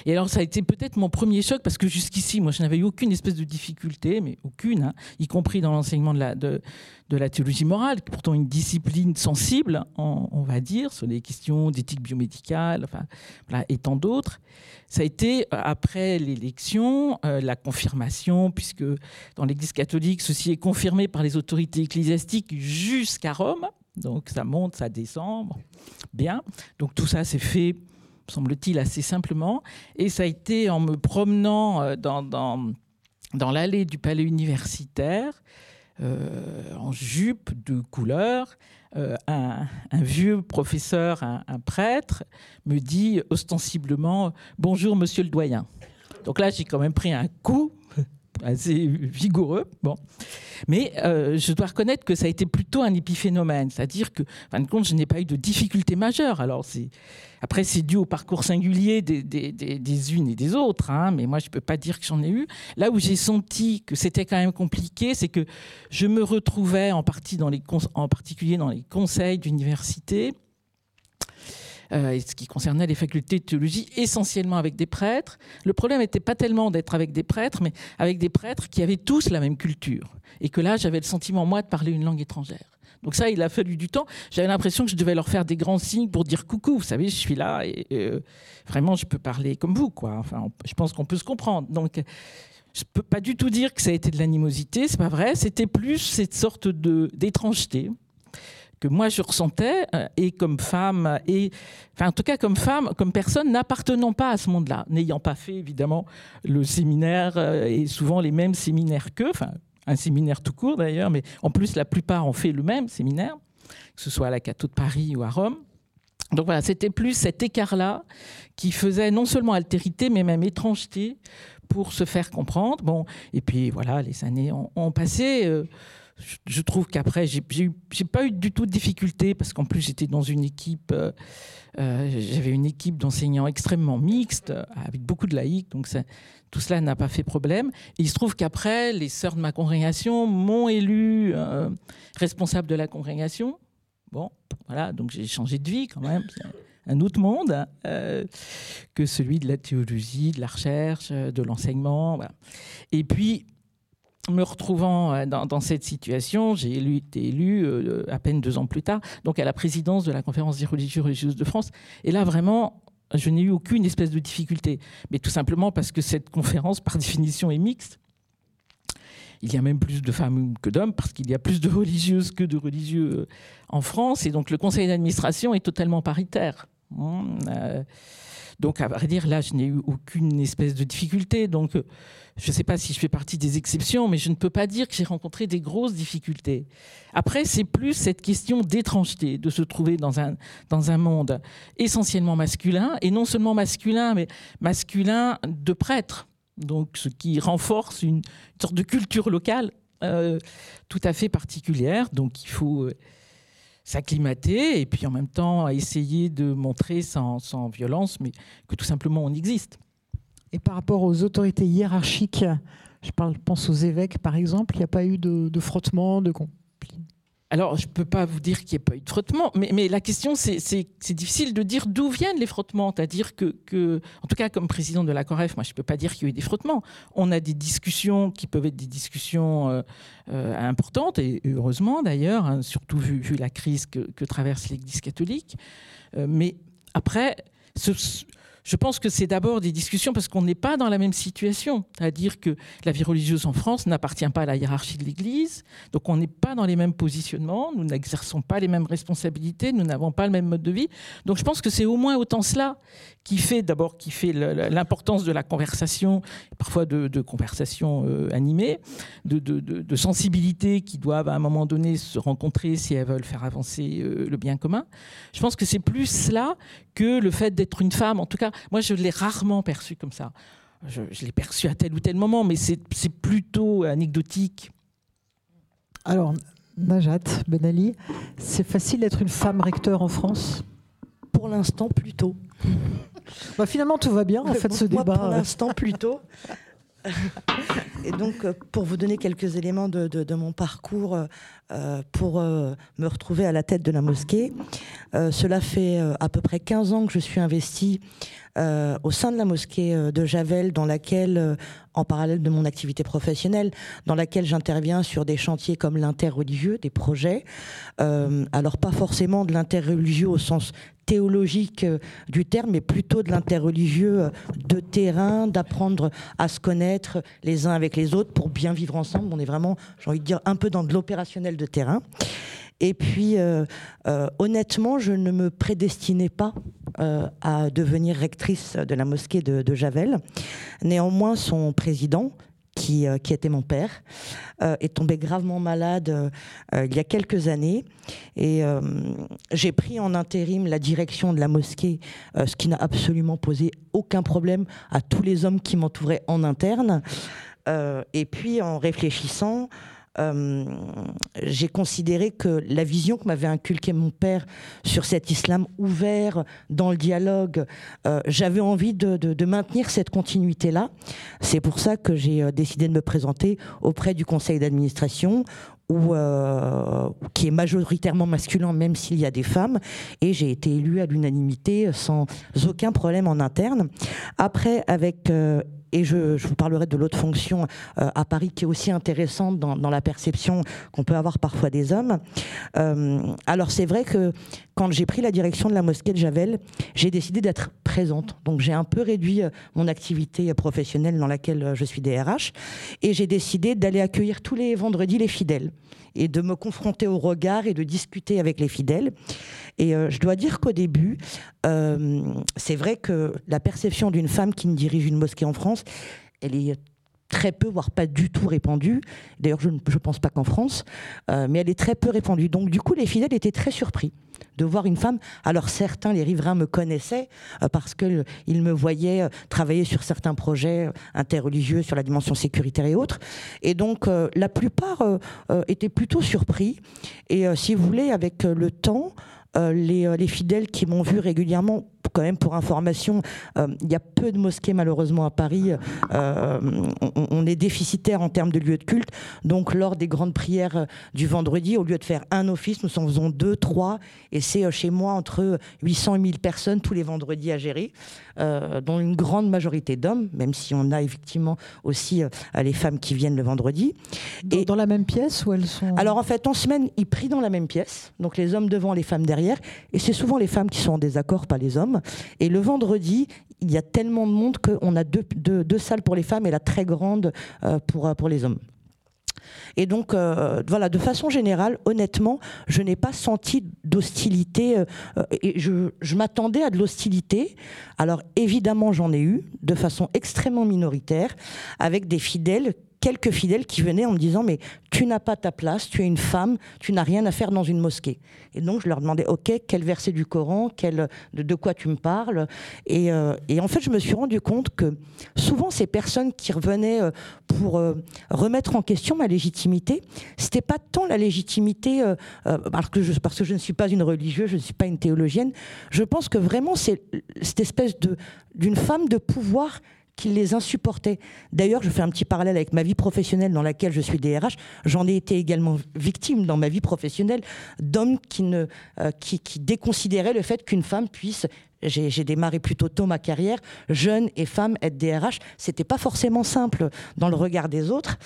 et alors, ça a été peut-être mon premier choc parce que jusqu'ici, moi, je n'avais eu aucune espèce de difficulté, mais aucune, hein, y compris dans l'enseignement de la, théologie morale, qui est pourtant une discipline sensible, on, va dire, sur les questions d'éthique biomédicale, enfin, et tant d'autres. Ça a été, euh, après l'élection, euh, la confirmation, puisque dans l'Église catholique, ceci est confirmé par les autorités ecclésiastiques jusqu'à Rome. Donc, ça monte, ça descend. Bien. Donc, tout ça s'est fait semble-t-il, assez simplement. Et ça a été en me promenant euh, dans, dans, l'allée du palais universitaire, euh, en jupe de couleur, euh, un, vieux professeur, un, prêtre, me dit ostensiblement Bonjour, monsieur le doyen. Donc là, j'ai quand même pris un coup assez vigoureux. Bon. Mais euh, je dois reconnaître que ça a été plutôt un épiphénomène, c'est-à-dire que, en fin de compte, je n'ai pas eu de difficultés majeures. Alors, après, c'est dû au parcours singulier des, unes et des autres, hein, mais moi, je ne peux pas dire que j'en ai eu. Là où j'ai senti que c'était quand même compliqué, c'est que je me retrouvais en, partie en particulier dans les conseils d'université euh, ce qui concernait les facultés de théologie, essentiellement avec des prêtres. Le problème n'était pas tellement d'être avec des prêtres, mais avec des prêtres qui avaient tous la même culture. Et que là, j'avais le sentiment, moi, de parler une langue étrangère. Donc ça, il a fallu du temps. J'avais l'impression que je devais leur faire des grands signes pour dire coucou, vous savez, je suis là et euh, vraiment, je peux parler comme vous, quoi. Enfin, je pense qu'on peut se comprendre. Donc, je peux pas du tout dire que ça a été de l'animosité, c'est pas vrai. C'était plus cette sorte de d'étrangeté que moi je ressentais, euh, et comme femme, et enfin en tout cas comme femme, comme personne n'appartenant pas à ce monde-là, n'ayant pas fait évidemment le séminaire euh, et souvent les mêmes séminaires qu'eux, enfin un séminaire tout court d'ailleurs, mais en plus la plupart ont fait le même séminaire, que ce soit à la Cato de Paris ou à Rome. Donc voilà, c'était plus cet écart-là qui faisait non seulement altérité, mais même étrangeté pour se faire comprendre. Bon, et puis voilà, les années ont, passé. Euh, je trouve qu'après, j'ai pas eu du tout de difficulté parce qu'en plus, j'étais dans une équipe, euh, euh, j'avais une équipe d'enseignants extrêmement mixte, avec beaucoup de laïcs, donc tout cela n'a pas fait problème. Il se trouve qu'après, les sœurs de ma congrégation m'ont élu euh, responsable de la congrégation. Bon, voilà, donc j'ai changé de vie quand même. un autre monde hein, que celui de la théologie, de la recherche, de l'enseignement. Et puis, me retrouvant euh, dans, cette situation, j'ai été élu euh, à peine deux ans plus tard, donc à la présidence de la conférence des religieux religieuses de France. Et là, vraiment, je n'ai eu aucune espèce de difficulté, mais tout simplement parce que cette conférence, par définition, est mixte. Il y a même plus de femmes que d'hommes, parce qu'il y a plus de religieuses que de religieux euh, en France, et donc le conseil d'administration est totalement paritaire. Hum, donc, à vrai dire, là, je n'ai eu aucune espèce de difficulté. Donc, euh, je ne sais pas si je fais partie des exceptions, mais je ne peux pas dire que j'ai rencontré des grosses difficultés. Après, c'est plus cette question d'étrangeté, de se trouver dans un, dans un monde essentiellement masculin, et non seulement masculin, mais masculin de prêtre. Donc, ce qui renforce une, sorte de culture locale euh, tout à fait particulière. Donc, il faut. Euh, s'acclimater et puis en même temps essayer de montrer sans, violence, mais que tout simplement on existe. Et par rapport aux autorités hiérarchiques, je pense aux évêques par exemple, il n'y a pas eu de, de frottement, de, alors, je ne peux pas vous dire qu'il n'y ait pas eu de frottement, mais, la question, c'est difficile de dire d'où viennent les frottements. C'est-à-dire que, en tout cas, comme président de la COREF, moi, je ne peux pas dire qu'il y a eu des frottements. On a des discussions qui peuvent être des discussions euh, euh, importantes, et heureusement d'ailleurs, hein, surtout vu, la crise que, traverse l'Église catholique. Euh, mais après, je pense que c'est d'abord des discussions parce qu'on n'est pas dans la même situation. C'est-à-dire que la vie religieuse en France n'appartient pas à la hiérarchie de l'Église, donc on n'est pas dans les mêmes positionnements, nous n'exerçons pas les mêmes responsabilités, nous n'avons pas le même mode de vie. Donc je pense que c'est au moins autant cela qui fait d'abord qui fait l'importance de la conversation, parfois de, de conversation euh, animée, de, de, de, sensibilité qui doivent à un moment donné se rencontrer si elles veulent faire avancer euh, le bien commun. Je pense que c'est plus cela que le fait d'être une femme. En tout cas, moi, je l'ai rarement perçu comme ça. Je, l'ai perçu à tel ou tel moment, mais c'est plutôt anecdotique. Alors, Najat Benali, c'est facile d'être une femme recteur en France? Pour l'instant, plutôt. Bah, finalement, tout va bien, en fait, ce débat. Pour l'instant, plutôt. Et donc, euh, pour vous donner quelques éléments de, mon parcours euh, euh, pour me retrouver à la tête de la mosquée, cela fait à peu près 15 ans que je suis investie au sein de la mosquée de Javel, dans laquelle, en parallèle de mon activité professionnelle, dans laquelle j'interviens sur des chantiers comme l'interreligieux, des projets. alors, pas forcément de l'interreligieux au sens théologique euh, du terme, mais plutôt de l'interreligieux euh, de terrain, d'apprendre à se connaître les uns avec les autres pour bien vivre ensemble. On est vraiment, j'ai envie de dire, un peu dans de l'opérationnel de terrain. Et puis, euh, honnêtement, je ne me prédestinais pas à devenir rectrice de la mosquée de, Javel. Néanmoins, son président, euh, qui, était mon père, euh, est tombé gravement malade euh, il y a quelques années. Et j'ai pris en intérim la direction de la mosquée, ce qui n'a absolument posé aucun problème à tous les hommes qui m'entouraient en interne. et puis en réfléchissant, euh, j'ai considéré que la vision que m'avait inculquée mon père sur cet islam ouvert dans le dialogue, euh, j'avais envie de, maintenir cette continuité-là. C'est pour ça que j'ai euh, décidé de me présenter auprès du conseil d'administration ou qui est majoritairement masculin, même s'il y a des femmes. Et j'ai été élue à l'unanimité sans aucun problème en interne. Après, avec et je, vous parlerai de l'autre fonction euh, à Paris qui est aussi intéressante dans, la perception qu'on peut avoir parfois des hommes. Euh, alors c'est vrai que quand j'ai pris la direction de la mosquée de Javel, j'ai décidé d'être présente. Donc j'ai un peu réduit euh, mon activité professionnelle dans laquelle je suis DRH et j'ai décidé d'aller accueillir tous les vendredis les fidèles et de me confronter au regard et de discuter avec les fidèles. Et euh, je dois dire qu'au début, euh, c'est vrai que la perception d'une femme qui ne dirige une mosquée en France, elle est très peu, voire pas du tout répandue. D'ailleurs, je ne pense pas qu'en France, euh, mais elle est très peu répandue. Donc, du coup, les fidèles étaient très surpris de voir une femme. Alors, certains, les riverains, me connaissaient parce qu'ils me voyaient travailler sur certains projets interreligieux, sur la dimension sécuritaire et autres. Et donc, la plupart étaient plutôt surpris. Et si vous voulez, avec le temps, euh, euh, les, fidèles qui m'ont vu régulièrement, quand même pour information, euh, il y a peu de mosquées malheureusement à Paris. On, est déficitaire en termes de lieux de culte. Donc lors des grandes prières du vendredi, au lieu de faire un office, nous en faisons deux, trois. Et c'est chez moi entre 800 et 1000 personnes tous les vendredis à gérer, dont une grande majorité d'hommes, même si on a effectivement aussi les femmes qui viennent le vendredi. Dans, et, dans la même pièce où elles sont? Alors en fait, en semaine, ils prient dans la même pièce. Donc les hommes devant, les femmes derrière. Et c'est souvent les femmes qui sont en désaccord, pas les hommes. Et le vendredi, il y a tellement de monde qu'on a deux, salles pour les femmes et la très grande euh, pour, euh, pour les hommes. Et donc, euh, voilà, de façon générale, honnêtement, je n'ai pas senti d'hostilité. je m'attendais à de l'hostilité. Alors, évidemment, j'en ai eu, de façon extrêmement minoritaire, avec des fidèles quelques fidèles qui venaient en me disant mais tu n'as pas ta place, tu es une femme, tu n'as rien à faire dans une mosquée. Et donc je leur demandais ok quel verset du Coran, quel, de, quoi tu me parles? Euh, et, en fait je me suis rendu compte que souvent ces personnes qui revenaient euh, pour euh, remettre en question ma légitimité, c'était pas tant la légitimité parce que, je, parce que je ne suis pas une religieuse, je ne suis pas une théologienne. Je pense que vraiment c'est cette espèce de d'une femme de pouvoir qui les insupportait. D'ailleurs, je fais un petit parallèle avec ma vie professionnelle dans laquelle je suis DRH. J'en ai été également victime dans ma vie professionnelle d'hommes qui, euh, qui déconsidéraient le fait qu'une femme puisse j'ai démarré plutôt tôt ma carrière, jeune et femme, être DRH, c'était pas forcément simple dans le regard des autres.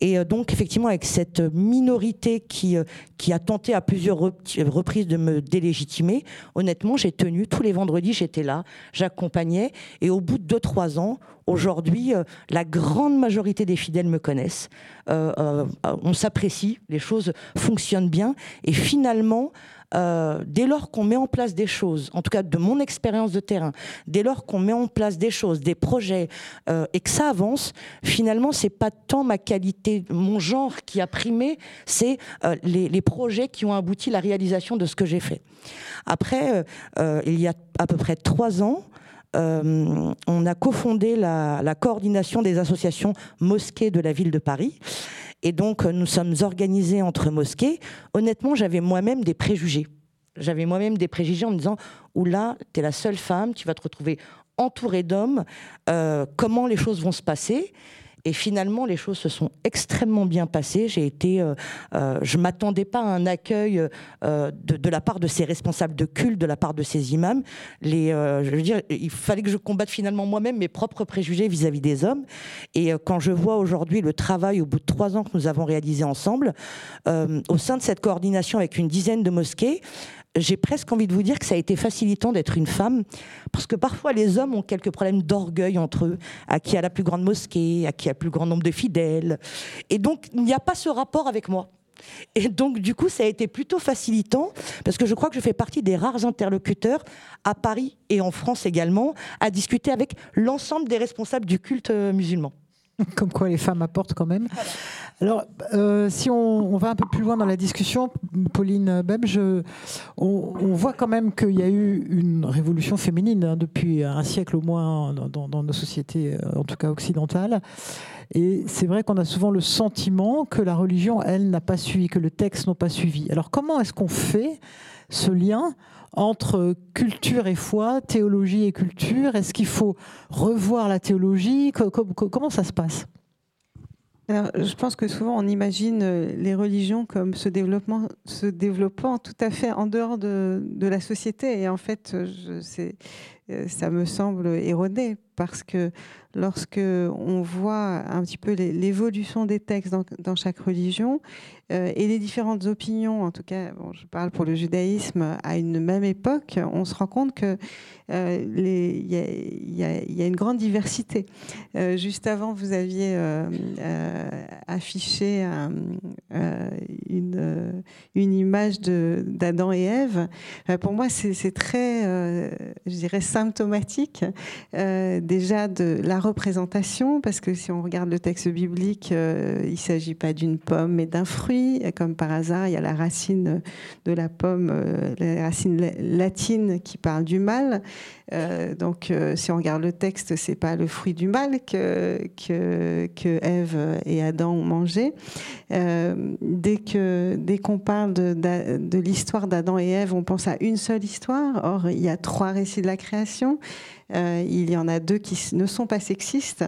Et euh, donc, effectivement, avec cette minorité qui, euh, qui a tenté à plusieurs reprises de me délégitimer, honnêtement, j'ai tenu. Tous les vendredis, j'étais là, j'accompagnais. Et au bout de 2-3 ans, aujourd'hui, euh, la grande majorité des fidèles me connaissent. on s'apprécie, les choses fonctionnent bien. Et finalement, euh, dès lors qu'on met en place des choses, en tout cas de mon expérience de terrain, dès lors qu'on met en place des choses, des projets, euh, et que ça avance, finalement, c'est pas tant ma qualité, mon genre qui a primé, c'est euh, les, projets qui ont abouti à la réalisation de ce que j'ai fait. Après, il y a à peu près trois ans, on a cofondé la, la, coordination des associations mosquées de la ville de Paris. Et donc, euh, nous sommes organisés entre mosquées. Honnêtement, j'avais moi-même des préjugés. J'avais moi-même des préjugés en me disant, oula, tu es la seule femme, tu vas te retrouver entourée d'hommes, euh, comment les choses vont se passer? Et finalement, les choses se sont extrêmement bien passées. J'ai été, euh, euh, je m'attendais pas à un accueil euh, de, la part de ces responsables de culte, de la part de ces imams. Les, je veux dire, il fallait que je combatte finalement moi-même mes propres préjugés vis-à-vis des hommes. Et quand je vois aujourd'hui le travail au bout de trois ans que nous avons réalisé ensemble, au sein de cette coordination avec une dizaine de mosquées, j'ai presque envie de vous dire que ça a été facilitant d'être une femme, parce que parfois les hommes ont quelques problèmes d'orgueil entre eux, à qui a la plus grande mosquée, à qui a le plus grand nombre de fidèles. Et donc, il n'y a pas ce rapport avec moi. Et donc, du coup, ça a été plutôt facilitant, parce que je crois que je fais partie des rares interlocuteurs, à Paris et en France également, à discuter avec l'ensemble des responsables du culte euh, musulman. Comme quoi les femmes apportent quand même. Alors, euh, si on, va un peu plus loin dans la discussion, Pauline Beb, on, voit quand même qu'il y a eu une révolution féminine hein, depuis un siècle au moins dans, dans, nos sociétés, euh, en tout cas occidentales. Et c'est vrai qu'on a souvent le sentiment que la religion, elle, n'a pas suivi, que le texte n'a pas suivi. Alors, comment est-ce qu'on fait ce lien entre culture et foi, théologie et culture. Est-ce qu'il faut revoir la théologie? Comment ça se passe? Je pense que souvent on imagine euh, les religions comme se, développant tout à fait en dehors de, la société. Et en fait, euh, ça me semble erroné parce que lorsque on voit un petit peu l'évolution des textes dans, chaque religion euh, et les différentes opinions, en tout cas, bon, je parle pour le judaïsme, à une même époque, on se rend compte que euh, il y, y, a une grande diversité. Euh, juste avant, vous aviez affiché une, une, image d'Adam et Ève. pour moi, c'est très, je dirais, symptomatique déjà de la représentation, parce que si on regarde le texte biblique, euh, il ne s'agit pas d'une pomme, mais d'un fruit. Comme par hasard, il y a la racine de la pomme, euh, la racine latine qui parle du mal. Euh, donc, si on regarde le texte, c'est pas le fruit du mal que, que, que Ève et Adam ont mangé. dès que dès qu'on parle de, de l'histoire d'Adam et Ève, on pense à une seule histoire. Or, il y a trois récits de la création. Euh, il y en a deux qui ne sont pas sexistes.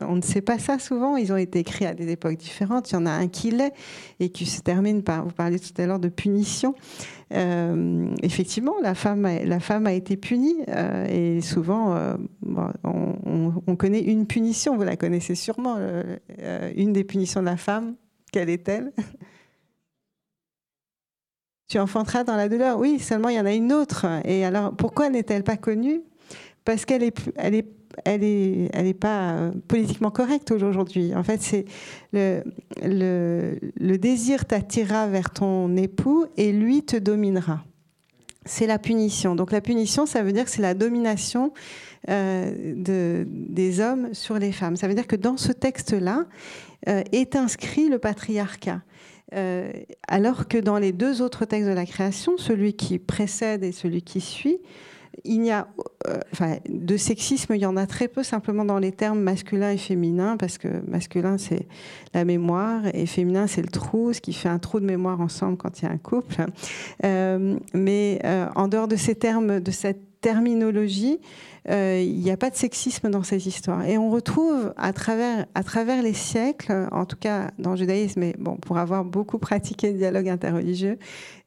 On ne sait pas ça souvent. Ils ont été écrits à des époques différentes. Il y en a un qui l'est et qui se termine par. Vous parliez tout à l'heure de punition. Euh, effectivement, la femme, a, la femme a été punie euh, et souvent, on, connaît une punition. Vous la connaissez sûrement. une des punitions de la femme, quelle est-elle? Tu enfanteras dans la douleur. Oui, seulement il y en a une autre. Et alors, pourquoi n'est-elle pas connue? Parce qu'elle est, elle est, elle est, elle est pas euh, politiquement correcte aujourd'hui. En fait, c'est le, désir t'attirera vers ton époux et lui te dominera. C'est la punition. Donc la punition, ça veut dire que c'est la domination euh, de, des hommes sur les femmes. Ça veut dire que dans ce texte-là euh, est inscrit le patriarcat. Alors que dans les deux autres textes de la création, celui qui précède et celui qui suit, il y a, euh, de sexisme, il y en a très peu simplement dans les termes masculin et féminin, parce que masculin c'est la mémoire et féminin c'est le trou, ce qui fait un trou de mémoire ensemble quand il y a un couple. Euh, mais euh, en dehors de ces termes, de cette terminologie, euh, il n'y a pas de sexisme dans ces histoires. Et on retrouve à travers, à travers les siècles, en tout cas dans le judaïsme, mais bon, pour avoir beaucoup pratiqué le dialogue interreligieux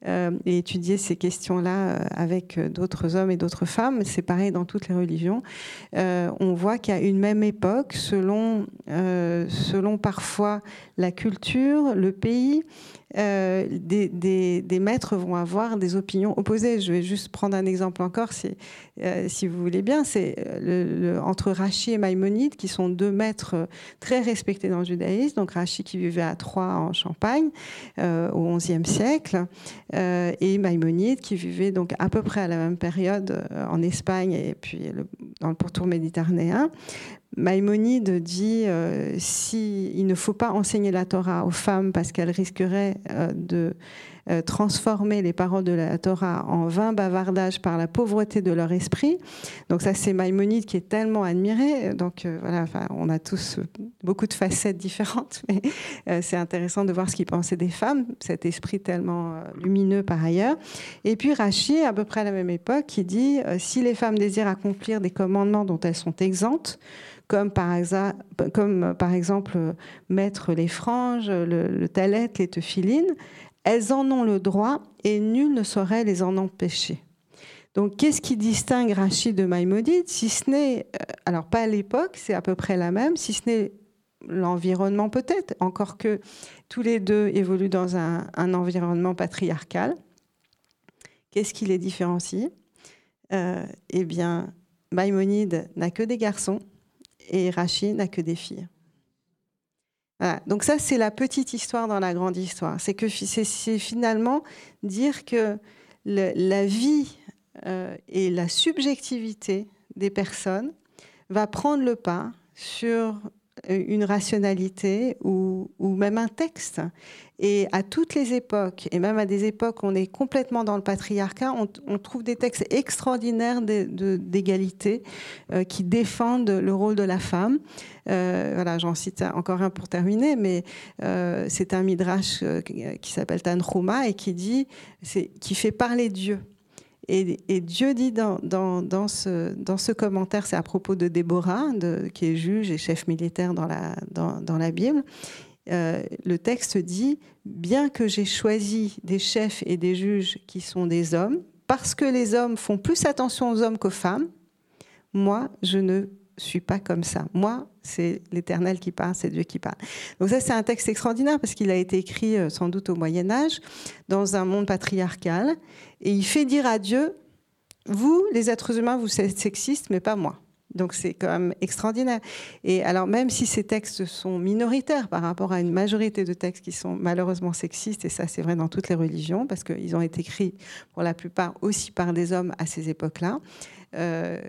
euh, et étudié ces questions-là euh, avec d'autres hommes et d'autres femmes, c'est pareil dans toutes les religions, on voit qu'à une même époque, selon, selon parfois la culture, le pays, euh, des, maîtres vont avoir des opinions opposées. Je vais juste prendre un exemple encore, si, euh, vous voulez bien. C'est euh, entre Rachi et Maïmonide, qui sont deux maîtres très respectés dans le judaïsme. Donc Rachi qui vivait à Troyes en Champagne au XIe siècle, et Maïmonide qui vivait donc à peu près à la même période en Espagne et puis dans le pourtour méditerranéen. Maïmonide dit euh, si il ne faut pas enseigner la Torah aux femmes parce qu'elles risqueraient euh, de euh, transformer les paroles de la Torah en vain bavardage par la pauvreté de leur esprit. Donc ça c'est Maïmonide qui est tellement admiré. Donc voilà, enfin, on a tous beaucoup de facettes différentes, mais c'est intéressant de voir ce qu'il pensait des femmes, cet esprit tellement lumineux par ailleurs. Et puis Rachi, à peu près à la même époque, qui dit si les femmes désirent accomplir des commandements dont elles sont exemptes, comme par, exemple mettre les franges, le, le talet, les tephilines, elles en ont le droit et nul ne saurait les en empêcher. Donc, qu'est-ce qui distingue Rachid de Maïmonide Si ce n'est, euh, alors pas à l'époque, c'est à peu près la même, si ce n'est l'environnement peut-être, encore que tous les deux évoluent dans un, environnement patriarcal. Qu'est-ce qui les différencie? Euh, Eh bien, Maïmonide n'a que des garçons et Rachid n'a que des filles. Donc ça, c'est la petite histoire dans la grande histoire. C'est que c'est finalement dire que la vie euh, et la subjectivité des personnes va prendre le pas sur une rationalité ou, même un texte. Et à toutes les époques, et même à des époques où on est complètement dans le patriarcat, on, trouve des textes extraordinaires d'égalité euh, qui défendent le rôle de la femme. Euh, voilà, j'en cite encore un pour terminer, mais euh, c'est un midrash qui s'appelle Tanhuma et qui dit, qui fait parler Dieu. Et, Dieu dit dans, dans, ce, dans ce commentaire, c'est à propos de Déborah, qui est juge et chef militaire dans la, la Bible, euh, le texte dit, bien que j'ai choisi des chefs et des juges qui sont des hommes, parce que les hommes font plus attention aux hommes qu'aux femmes, moi, je ne suis pas comme ça. Moi, c'est l'Éternel qui parle, c'est Dieu qui parle. Donc ça, c'est un texte extraordinaire parce qu'il a été écrit euh, sans doute au Moyen Âge, dans un monde patriarcal, et il fait dire à Dieu, vous, les êtres humains, vous êtes sexistes, mais pas moi. Donc c'est quand même extraordinaire. Et alors même si ces textes sont minoritaires par rapport à une majorité de textes qui sont malheureusement sexistes, et ça c'est vrai dans toutes les religions, parce qu'ils ont été écrits pour la plupart aussi par des hommes à ces époques-là, euh,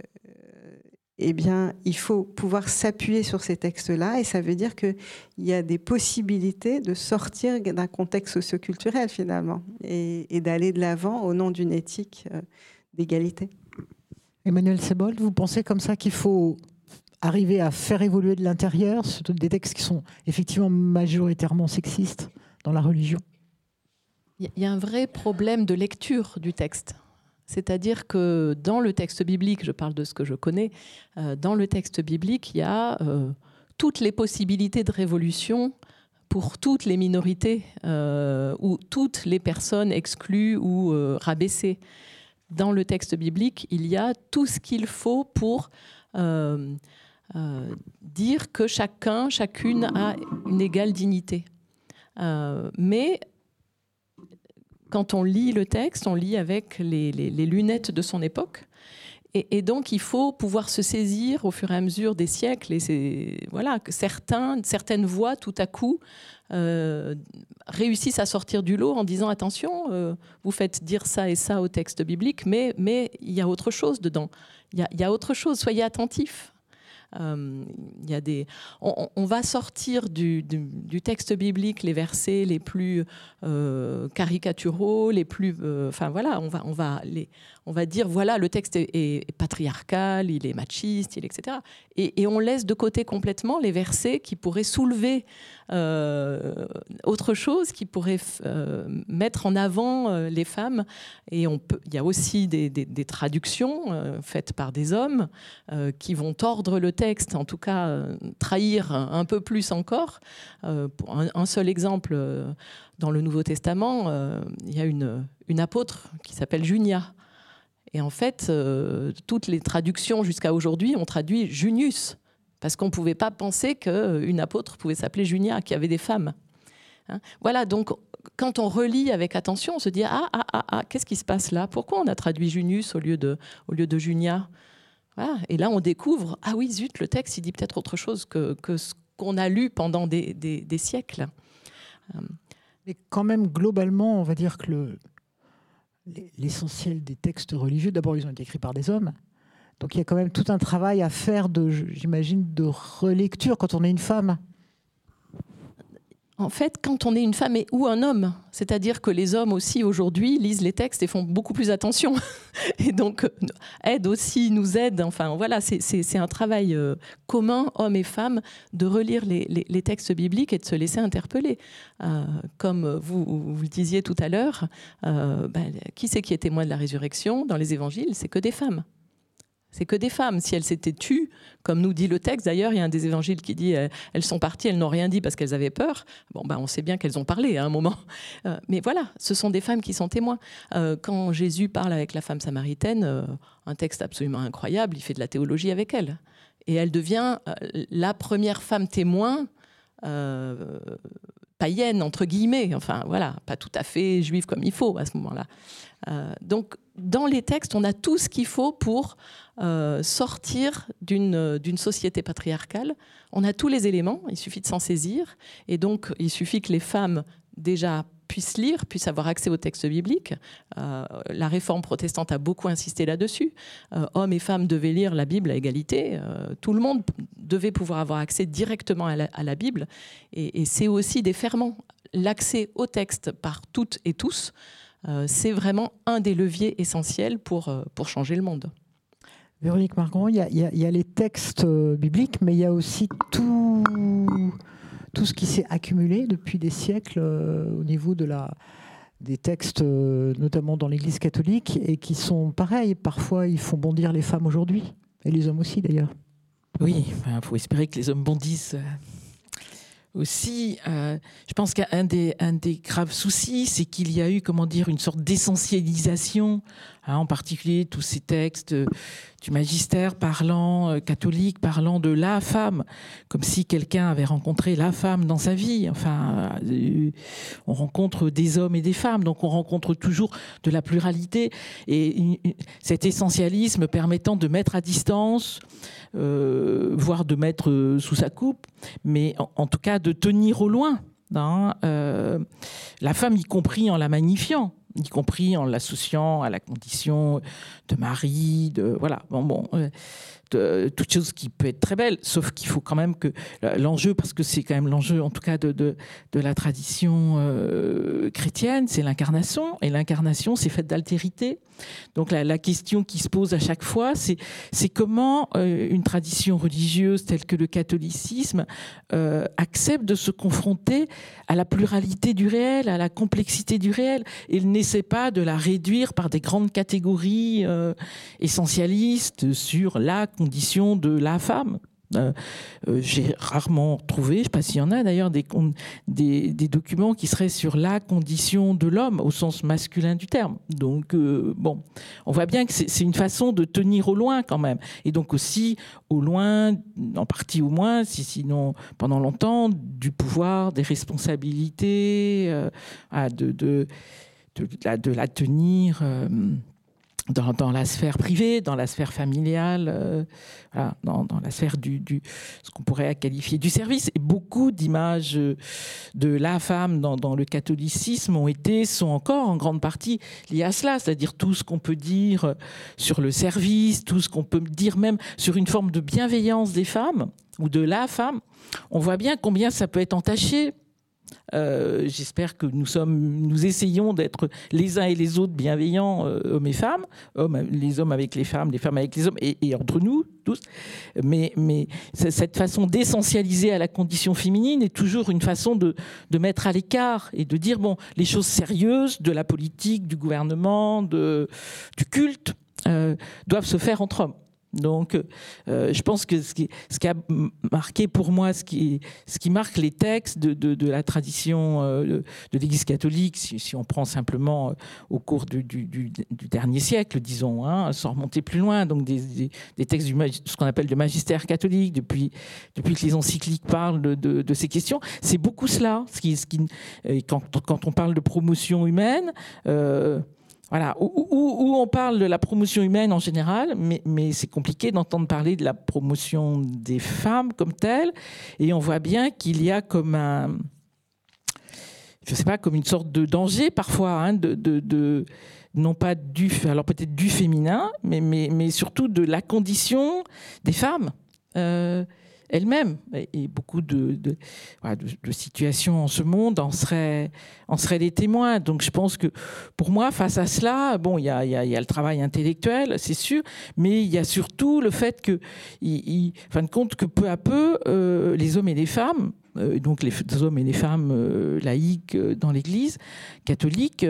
eh bien, il faut pouvoir s'appuyer sur ces textes-là, et ça veut dire qu'il y a des possibilités de sortir d'un contexte socioculturel finalement, et, d'aller de l'avant au nom d'une éthique euh, d'égalité. Emmanuel Sebold, vous pensez comme ça qu'il faut arriver à faire évoluer de l'intérieur des textes qui sont effectivement majoritairement sexistes dans la religion? Il y a un vrai problème de lecture du texte. C'est-à-dire que dans le texte biblique, je parle de ce que je connais, euh, dans le texte biblique, il y a euh, toutes les possibilités de révolution pour toutes les minorités euh, ou toutes les personnes exclues ou rabaissées. Dans le texte biblique, il y a tout ce qu'il faut pour dire que chacun, chacune a une égale dignité. mais quand on lit le texte, on lit avec les, lunettes de son époque. Et, donc, il faut pouvoir se saisir au fur et à mesure des siècles. Et voilà que certains, certaines voix, tout à coup, euh, réussissent à sortir du lot en disant attention, euh, vous faites dire ça et ça au texte biblique, mais il y a autre chose dedans. Il y a, autre chose. Soyez attentifs. Euh, y a des, on, va sortir du, texte biblique les versets les plus euh, caricaturaux, les plus, euh, enfin voilà, on va, on va les, on va dire voilà le texte est, patriarcal, il est machiste, il etc. Et, on laisse de côté complètement les versets qui pourraient soulever autre chose, qui pourraient euh, mettre en avant euh, les femmes. Et on peut, il y a aussi des, traductions faites par des hommes qui vont tordre le texte, en tout cas trahir un, peu plus encore. un, seul exemple, dans le Nouveau Testament, il y a une, apôtre qui s'appelle Junia et en fait, euh, toutes les traductions jusqu'à aujourd'hui ont traduit Junius, parce qu'on ne pouvait pas penser qu'une apôtre pouvait s'appeler Junia, qu'il y avait des femmes. Hein. voilà, donc quand on relit avec attention, on se dit Ah, ah, ah, ah qu'est-ce qui se passe là? Pourquoi on a traduit Junius au lieu de, au lieu de Junia? Et là, on découvre Ah oui, zut, le texte, il dit peut-être autre chose que, que ce qu'on a lu pendant des, des, siècles. Mais quand même, globalement, on va dire que le, l'essentiel des textes religieux, d'abord, ils ont été écrits par des hommes. Donc il y a quand même tout un travail à faire, j'imagine, de relecture quand on est une femme en fait, quand on est une femme et, ou un homme, c'est-à-dire que les hommes aussi aujourd'hui lisent les textes et font beaucoup plus attention, et donc euh, aident aussi, nous aident. Enfin voilà, c'est un travail euh, commun, hommes et femmes, de relire les, textes bibliques et de se laisser interpeller. Euh, comme vous, vous, le disiez tout à l'heure, ben, qui c'est qui est témoin de la résurrection? Dans les évangiles C'est que des femmes. C'est que des femmes. Si elles s'étaient tues, comme nous dit le texte, d'ailleurs, il y a un des évangiles qui dit euh, elles sont parties, elles n'ont rien dit parce qu'elles avaient peur. Bon, ben, on sait bien qu'elles ont parlé à un moment. Euh, mais voilà, ce sont des femmes qui sont témoins. Euh, quand Jésus parle avec la femme samaritaine, un texte absolument incroyable, il fait de la théologie avec elle. Et elle devient la première femme témoin païenne, entre guillemets, enfin voilà, pas tout à fait juive comme il faut à ce moment-là. donc, dans les textes, on a tout ce qu'il faut pour euh, sortir d'une société patriarcale. On a tous les éléments, il suffit de s'en saisir. Et donc, il suffit que les femmes déjà puissent lire, puissent avoir accès aux textes bibliques. Euh, la réforme protestante a beaucoup insisté là-dessus. Euh, hommes et femmes devaient lire la Bible à égalité. tout le monde devait pouvoir avoir accès directement à la, Bible. Et, c'est aussi des ferments. L'accès au texte par toutes et tous, c'est vraiment un des leviers essentiels pour, pour changer le monde. Véronique Margon, il y, a les textes bibliques, mais il y a aussi tout tout ce qui s'est accumulé depuis des siècles euh, au niveau de la, des textes, euh, notamment dans l'Église catholique, et qui sont pareils. Parfois, ils font bondir les femmes aujourd'hui, et les hommes aussi d'ailleurs. Oui, il faut espérer que les hommes bondissent euh, aussi, euh, je pense qu'un des, graves soucis, c'est qu'il y a eu, comment dire, une sorte d'essentialisation, hein, en particulier tous ces textes du magistère parlant, euh, catholique, parlant de la femme, comme si quelqu'un avait rencontré la femme dans sa vie. Enfin, euh, on rencontre des hommes et des femmes, donc on rencontre toujours de la pluralité. Et cet essentialisme permettant de mettre à distance, voire de mettre sous sa coupe, mais en tout cas de tenir au loin hein, euh, la femme, y compris en la magnifiant y compris en l'associant à la condition de mari, de voilà. Bon, bon, euh, toute chose qui peut être très belle, sauf qu'il faut quand même que l'enjeu, parce que c'est quand même l'enjeu en tout cas de, de, la tradition euh, chrétienne, c'est l'incarnation, et l'incarnation c'est fait d'altérité. Donc la, question qui se pose à chaque fois, c'est comment euh, une tradition religieuse telle que le catholicisme euh, accepte de se confronter à la pluralité du réel, à la complexité du réel. Il n'essaie pas de la réduire par des grandes catégories essentialistes sur la de la femme. Euh, euh, j'ai rarement trouvé, je ne sais pas s'il y en a d'ailleurs, des, documents qui seraient sur la condition de l'homme au sens masculin du terme. Donc, euh, bon, on voit bien que c'est une façon de tenir au loin quand même. Et donc aussi au loin, en partie au moins, si, sinon pendant longtemps, du pouvoir, des responsabilités, de, de, la, tenir dans, la sphère privée, dans la sphère familiale, euh, dans, la sphère du, ce qu'on pourrait qualifier du service. Et beaucoup d'images de la femme dans, dans, le catholicisme ont été, sont encore en grande partie liées à cela, c'est-à-dire tout ce qu'on peut dire sur le service, tout ce qu'on peut dire même sur une forme de bienveillance des femmes ou de la femme. On voit bien combien ça peut être entaché euh, j'espère que nous sommes, nous essayons d'être les uns et les autres bienveillants, euh, hommes et femmes, hommes, les hommes avec les femmes, les femmes avec les hommes, et, entre nous tous. Mais, cette façon d'essentialiser à la condition féminine est toujours une façon de, mettre à l'écart et de dire bon, les choses sérieuses de la politique, du gouvernement, du culte euh, doivent se faire entre hommes. Donc, euh, je pense que ce qui, a marqué pour moi, ce qui, marque les textes de, de, la tradition euh, de l'Église catholique, si, on prend simplement euh, au cours du, dernier siècle, disons, hein, sans remonter plus loin, donc des, textes du ce qu'on appelle le magistère catholique, depuis, que les encycliques parlent de, de ces questions, c'est beaucoup cela. Quand, on parle de promotion humaine, voilà, où, on parle de la promotion humaine en général, mais, c'est compliqué d'entendre parler de la promotion des femmes comme telle. Et on voit bien qu'il y a comme un, je sais pas, comme une sorte de danger parfois, hein, de, non pas du, alors peut-être du féminin, mais, mais, surtout de la condition des femmes. Euh, elle-même. Et, beaucoup de, situations en ce monde en seraient, en seraient des témoins. Donc je pense que pour moi, face à cela, bon, il y a, y le travail intellectuel, c'est sûr, mais il y a surtout le fait que, il, fin de compte, que peu à peu, euh, les hommes et les femmes, euh, donc les hommes et les femmes euh, laïques dans l'Église catholique,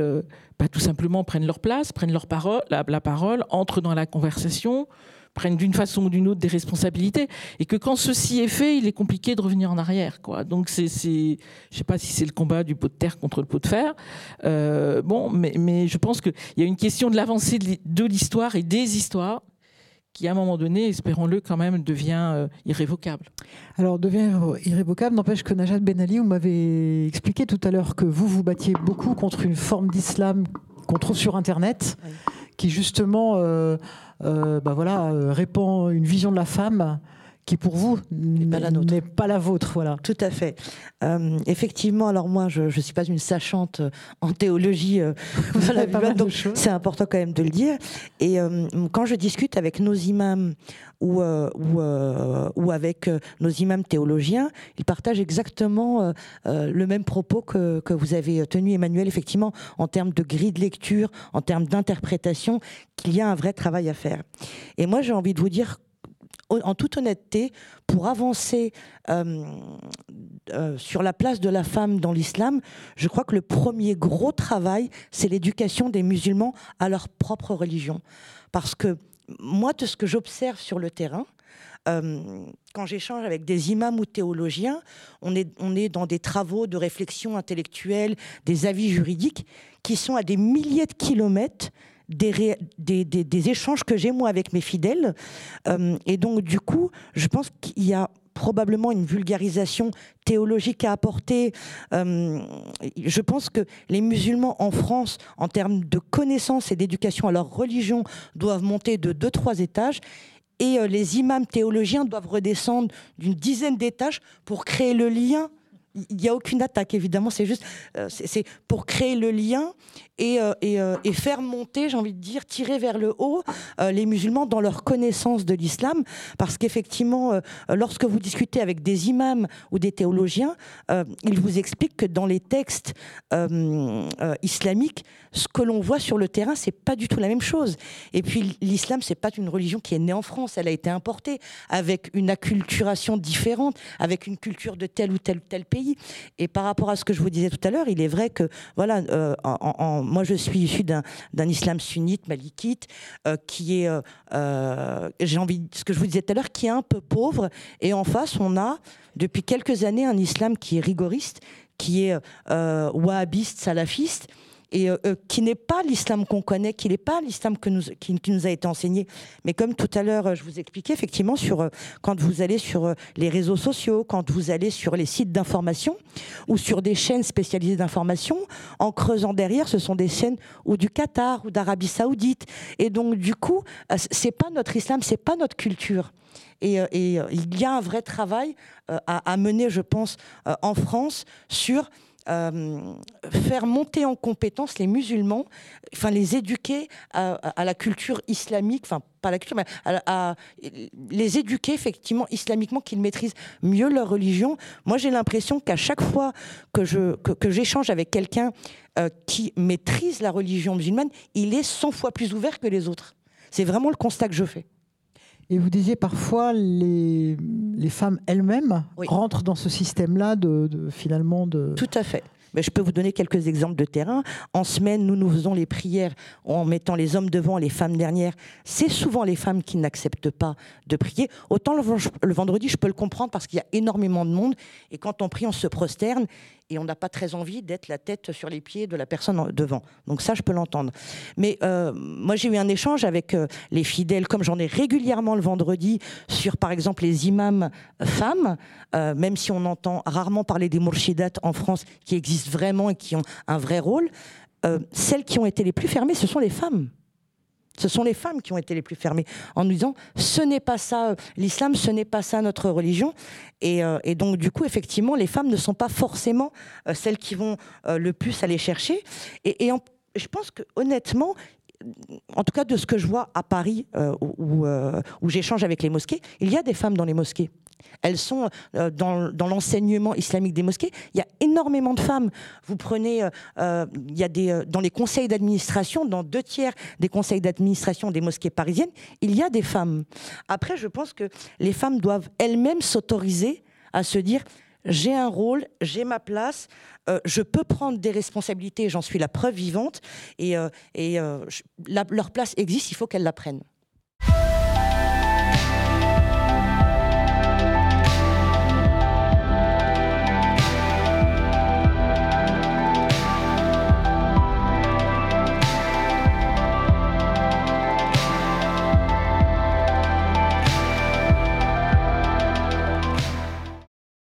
bah, tout simplement prennent leur place, prennent leur parole, la parole, entrent dans la conversation, prennent d'une façon ou d'une autre des responsabilités, et que quand ceci est fait, il est compliqué de revenir en arrière. Quoi. Donc, c'est, je ne sais pas si c'est le combat du pot de terre contre le pot de fer. Euh, bon, mais, mais je pense qu'il y a une question de l'avancée de l'histoire et des histoires qui, à un moment donné, espérons-le quand même, devient euh, irrévocable. Alors, devient irrévocable, n'empêche que Najat Ben Ali, vous m'avez expliqué tout à l'heure que vous, vous battiez beaucoup contre une forme d'islam qu'on trouve sur Internet, qui justement... Euh, bah voilà, euh, répand une vision de la femme qui pour vous n'est pas la vôtre. Voilà. Tout à fait. Euh, effectivement, alors moi, je ne suis pas une sachante euh, en théologie, euh, c'est important quand même de le dire. Et quand je discute avec nos imams ou, ou, ou avec nos imams théologiens, ils partagent exactement le même propos que, que vous avez tenu, Emmanuel, effectivement, en termes de grille de lecture, en termes d'interprétation, qu'il y a un vrai travail à faire. Et moi, j'ai envie de vous dire en toute honnêteté, pour avancer euh, euh, sur la place de la femme dans l'islam, je crois que le premier gros travail, c'est l'éducation des musulmans à leur propre religion. Parce que moi, de ce que j'observe sur le terrain, euh, quand j'échange avec des imams ou théologiens, on est, on est dans des travaux de réflexion intellectuelle, des avis juridiques qui sont à des milliers de kilomètres des, échanges que j'ai moi avec mes fidèles. Euh, et donc, du coup, je pense qu'il y a probablement une vulgarisation théologique à apporter. Euh, je pense que les musulmans en France, en termes de connaissances et d'éducation à leur religion, doivent monter de deux, trois étages. Et euh, les imams théologiens doivent redescendre d'une dizaine d'étages pour créer le lien il n'y a aucune attaque, évidemment, c'est juste euh, c'est pour créer le lien et, euh, euh, et, faire monter, j'ai envie de dire, tirer vers le haut les musulmans dans leur connaissance de l'islam. Parce qu'effectivement, lorsque vous discutez avec des imams ou des théologiens, ils vous expliquent que dans les textes islamiques, ce que l'on voit sur le terrain, c'est pas du tout la même chose. Et puis l'islam, c'est pas une religion qui est née en France, elle a été importée avec une acculturation différente, avec une culture de tel ou tel ou tel pays. Et par rapport à ce que je vous disais tout à l'heure, il est vrai que, voilà, euh, moi je suis issu d'un islam sunnite, malikite, euh, qui est, euh, j'ai envie, ce que je vous disais tout à l'heure, qui est un peu pauvre. Et en face, on a depuis quelques années un islam qui est rigoriste, qui est wahhabiste, salafiste et euh, euh, qui n'est pas l'islam qu'on connaît, qui n'est pas l'islam qui, nous a été enseigné. Mais comme tout à l'heure, euh, je vous expliquais, effectivement, sur, quand vous allez sur les réseaux sociaux, quand vous allez sur les sites d'information ou sur des chaînes spécialisées d'information, en creusant derrière, ce sont des chaînes ou du Qatar ou d'Arabie Saoudite. Et donc, du coup, c'est pas notre islam, c'est pas notre culture. Et, il y a un vrai travail à, mener, je pense, en France sur euh, faire monter en compétence les musulmans, enfin les éduquer à, la culture islamique, enfin pas la culture, mais à, les éduquer effectivement islamiquement, qu'ils maîtrisent mieux leur religion. Moi, j'ai l'impression qu'à chaque fois que je que, j'échange avec quelqu'un euh, qui maîtrise la religion musulmane, il est 100 fois plus ouvert que les autres. C'est vraiment le constat que je fais. Et vous disiez parfois les, les femmes elles-mêmes rentrent dans ce système-là de, de, finalement de. Tout à fait. Mais je peux vous donner quelques exemples de terrain. En semaine, nous nous faisons les prières en mettant les hommes devant, les femmes dernière. C'est souvent les femmes qui n'acceptent pas de prier. Autant le, vendredi, je peux le comprendre parce qu'il y a énormément de monde. Et quand on prie, on se prosterne et on n'a pas très envie d'être la tête sur les pieds de la personne devant. Donc ça, je peux l'entendre. Mais euh, moi, j'ai eu un échange avec euh, les fidèles, comme j'en ai régulièrement le vendredi, sur par exemple les imams femmes, euh, même si on entend rarement parler des morshidates en France, qui existent vraiment et qui ont un vrai rôle. celles qui ont été les plus fermées, ce sont les femmes. Ce sont les femmes qui ont été les plus fermées en nous disant ce n'est pas ça euh, l'islam, ce n'est pas ça notre religion. Et, euh, donc du coup effectivement les femmes ne sont pas forcément euh, celles qui vont le plus aller chercher. Et, je pense que honnêtement en tout cas de ce que je vois à Paris où j'échange avec les mosquées, il y a des femmes dans les mosquées. Elles sont euh, dans, l'enseignement islamique des mosquées. Il y a énormément de femmes. Vous prenez, euh, euh, il y a des, dans les conseils d'administration, dans deux tiers des conseils d'administration des mosquées parisiennes, il y a des femmes. Après, je pense que les femmes doivent elles-mêmes s'autoriser à se dire j'ai un rôle, j'ai ma place, je peux prendre des responsabilités, j'en suis la preuve vivante, et, et leur place existe, il faut qu'elles la prennent.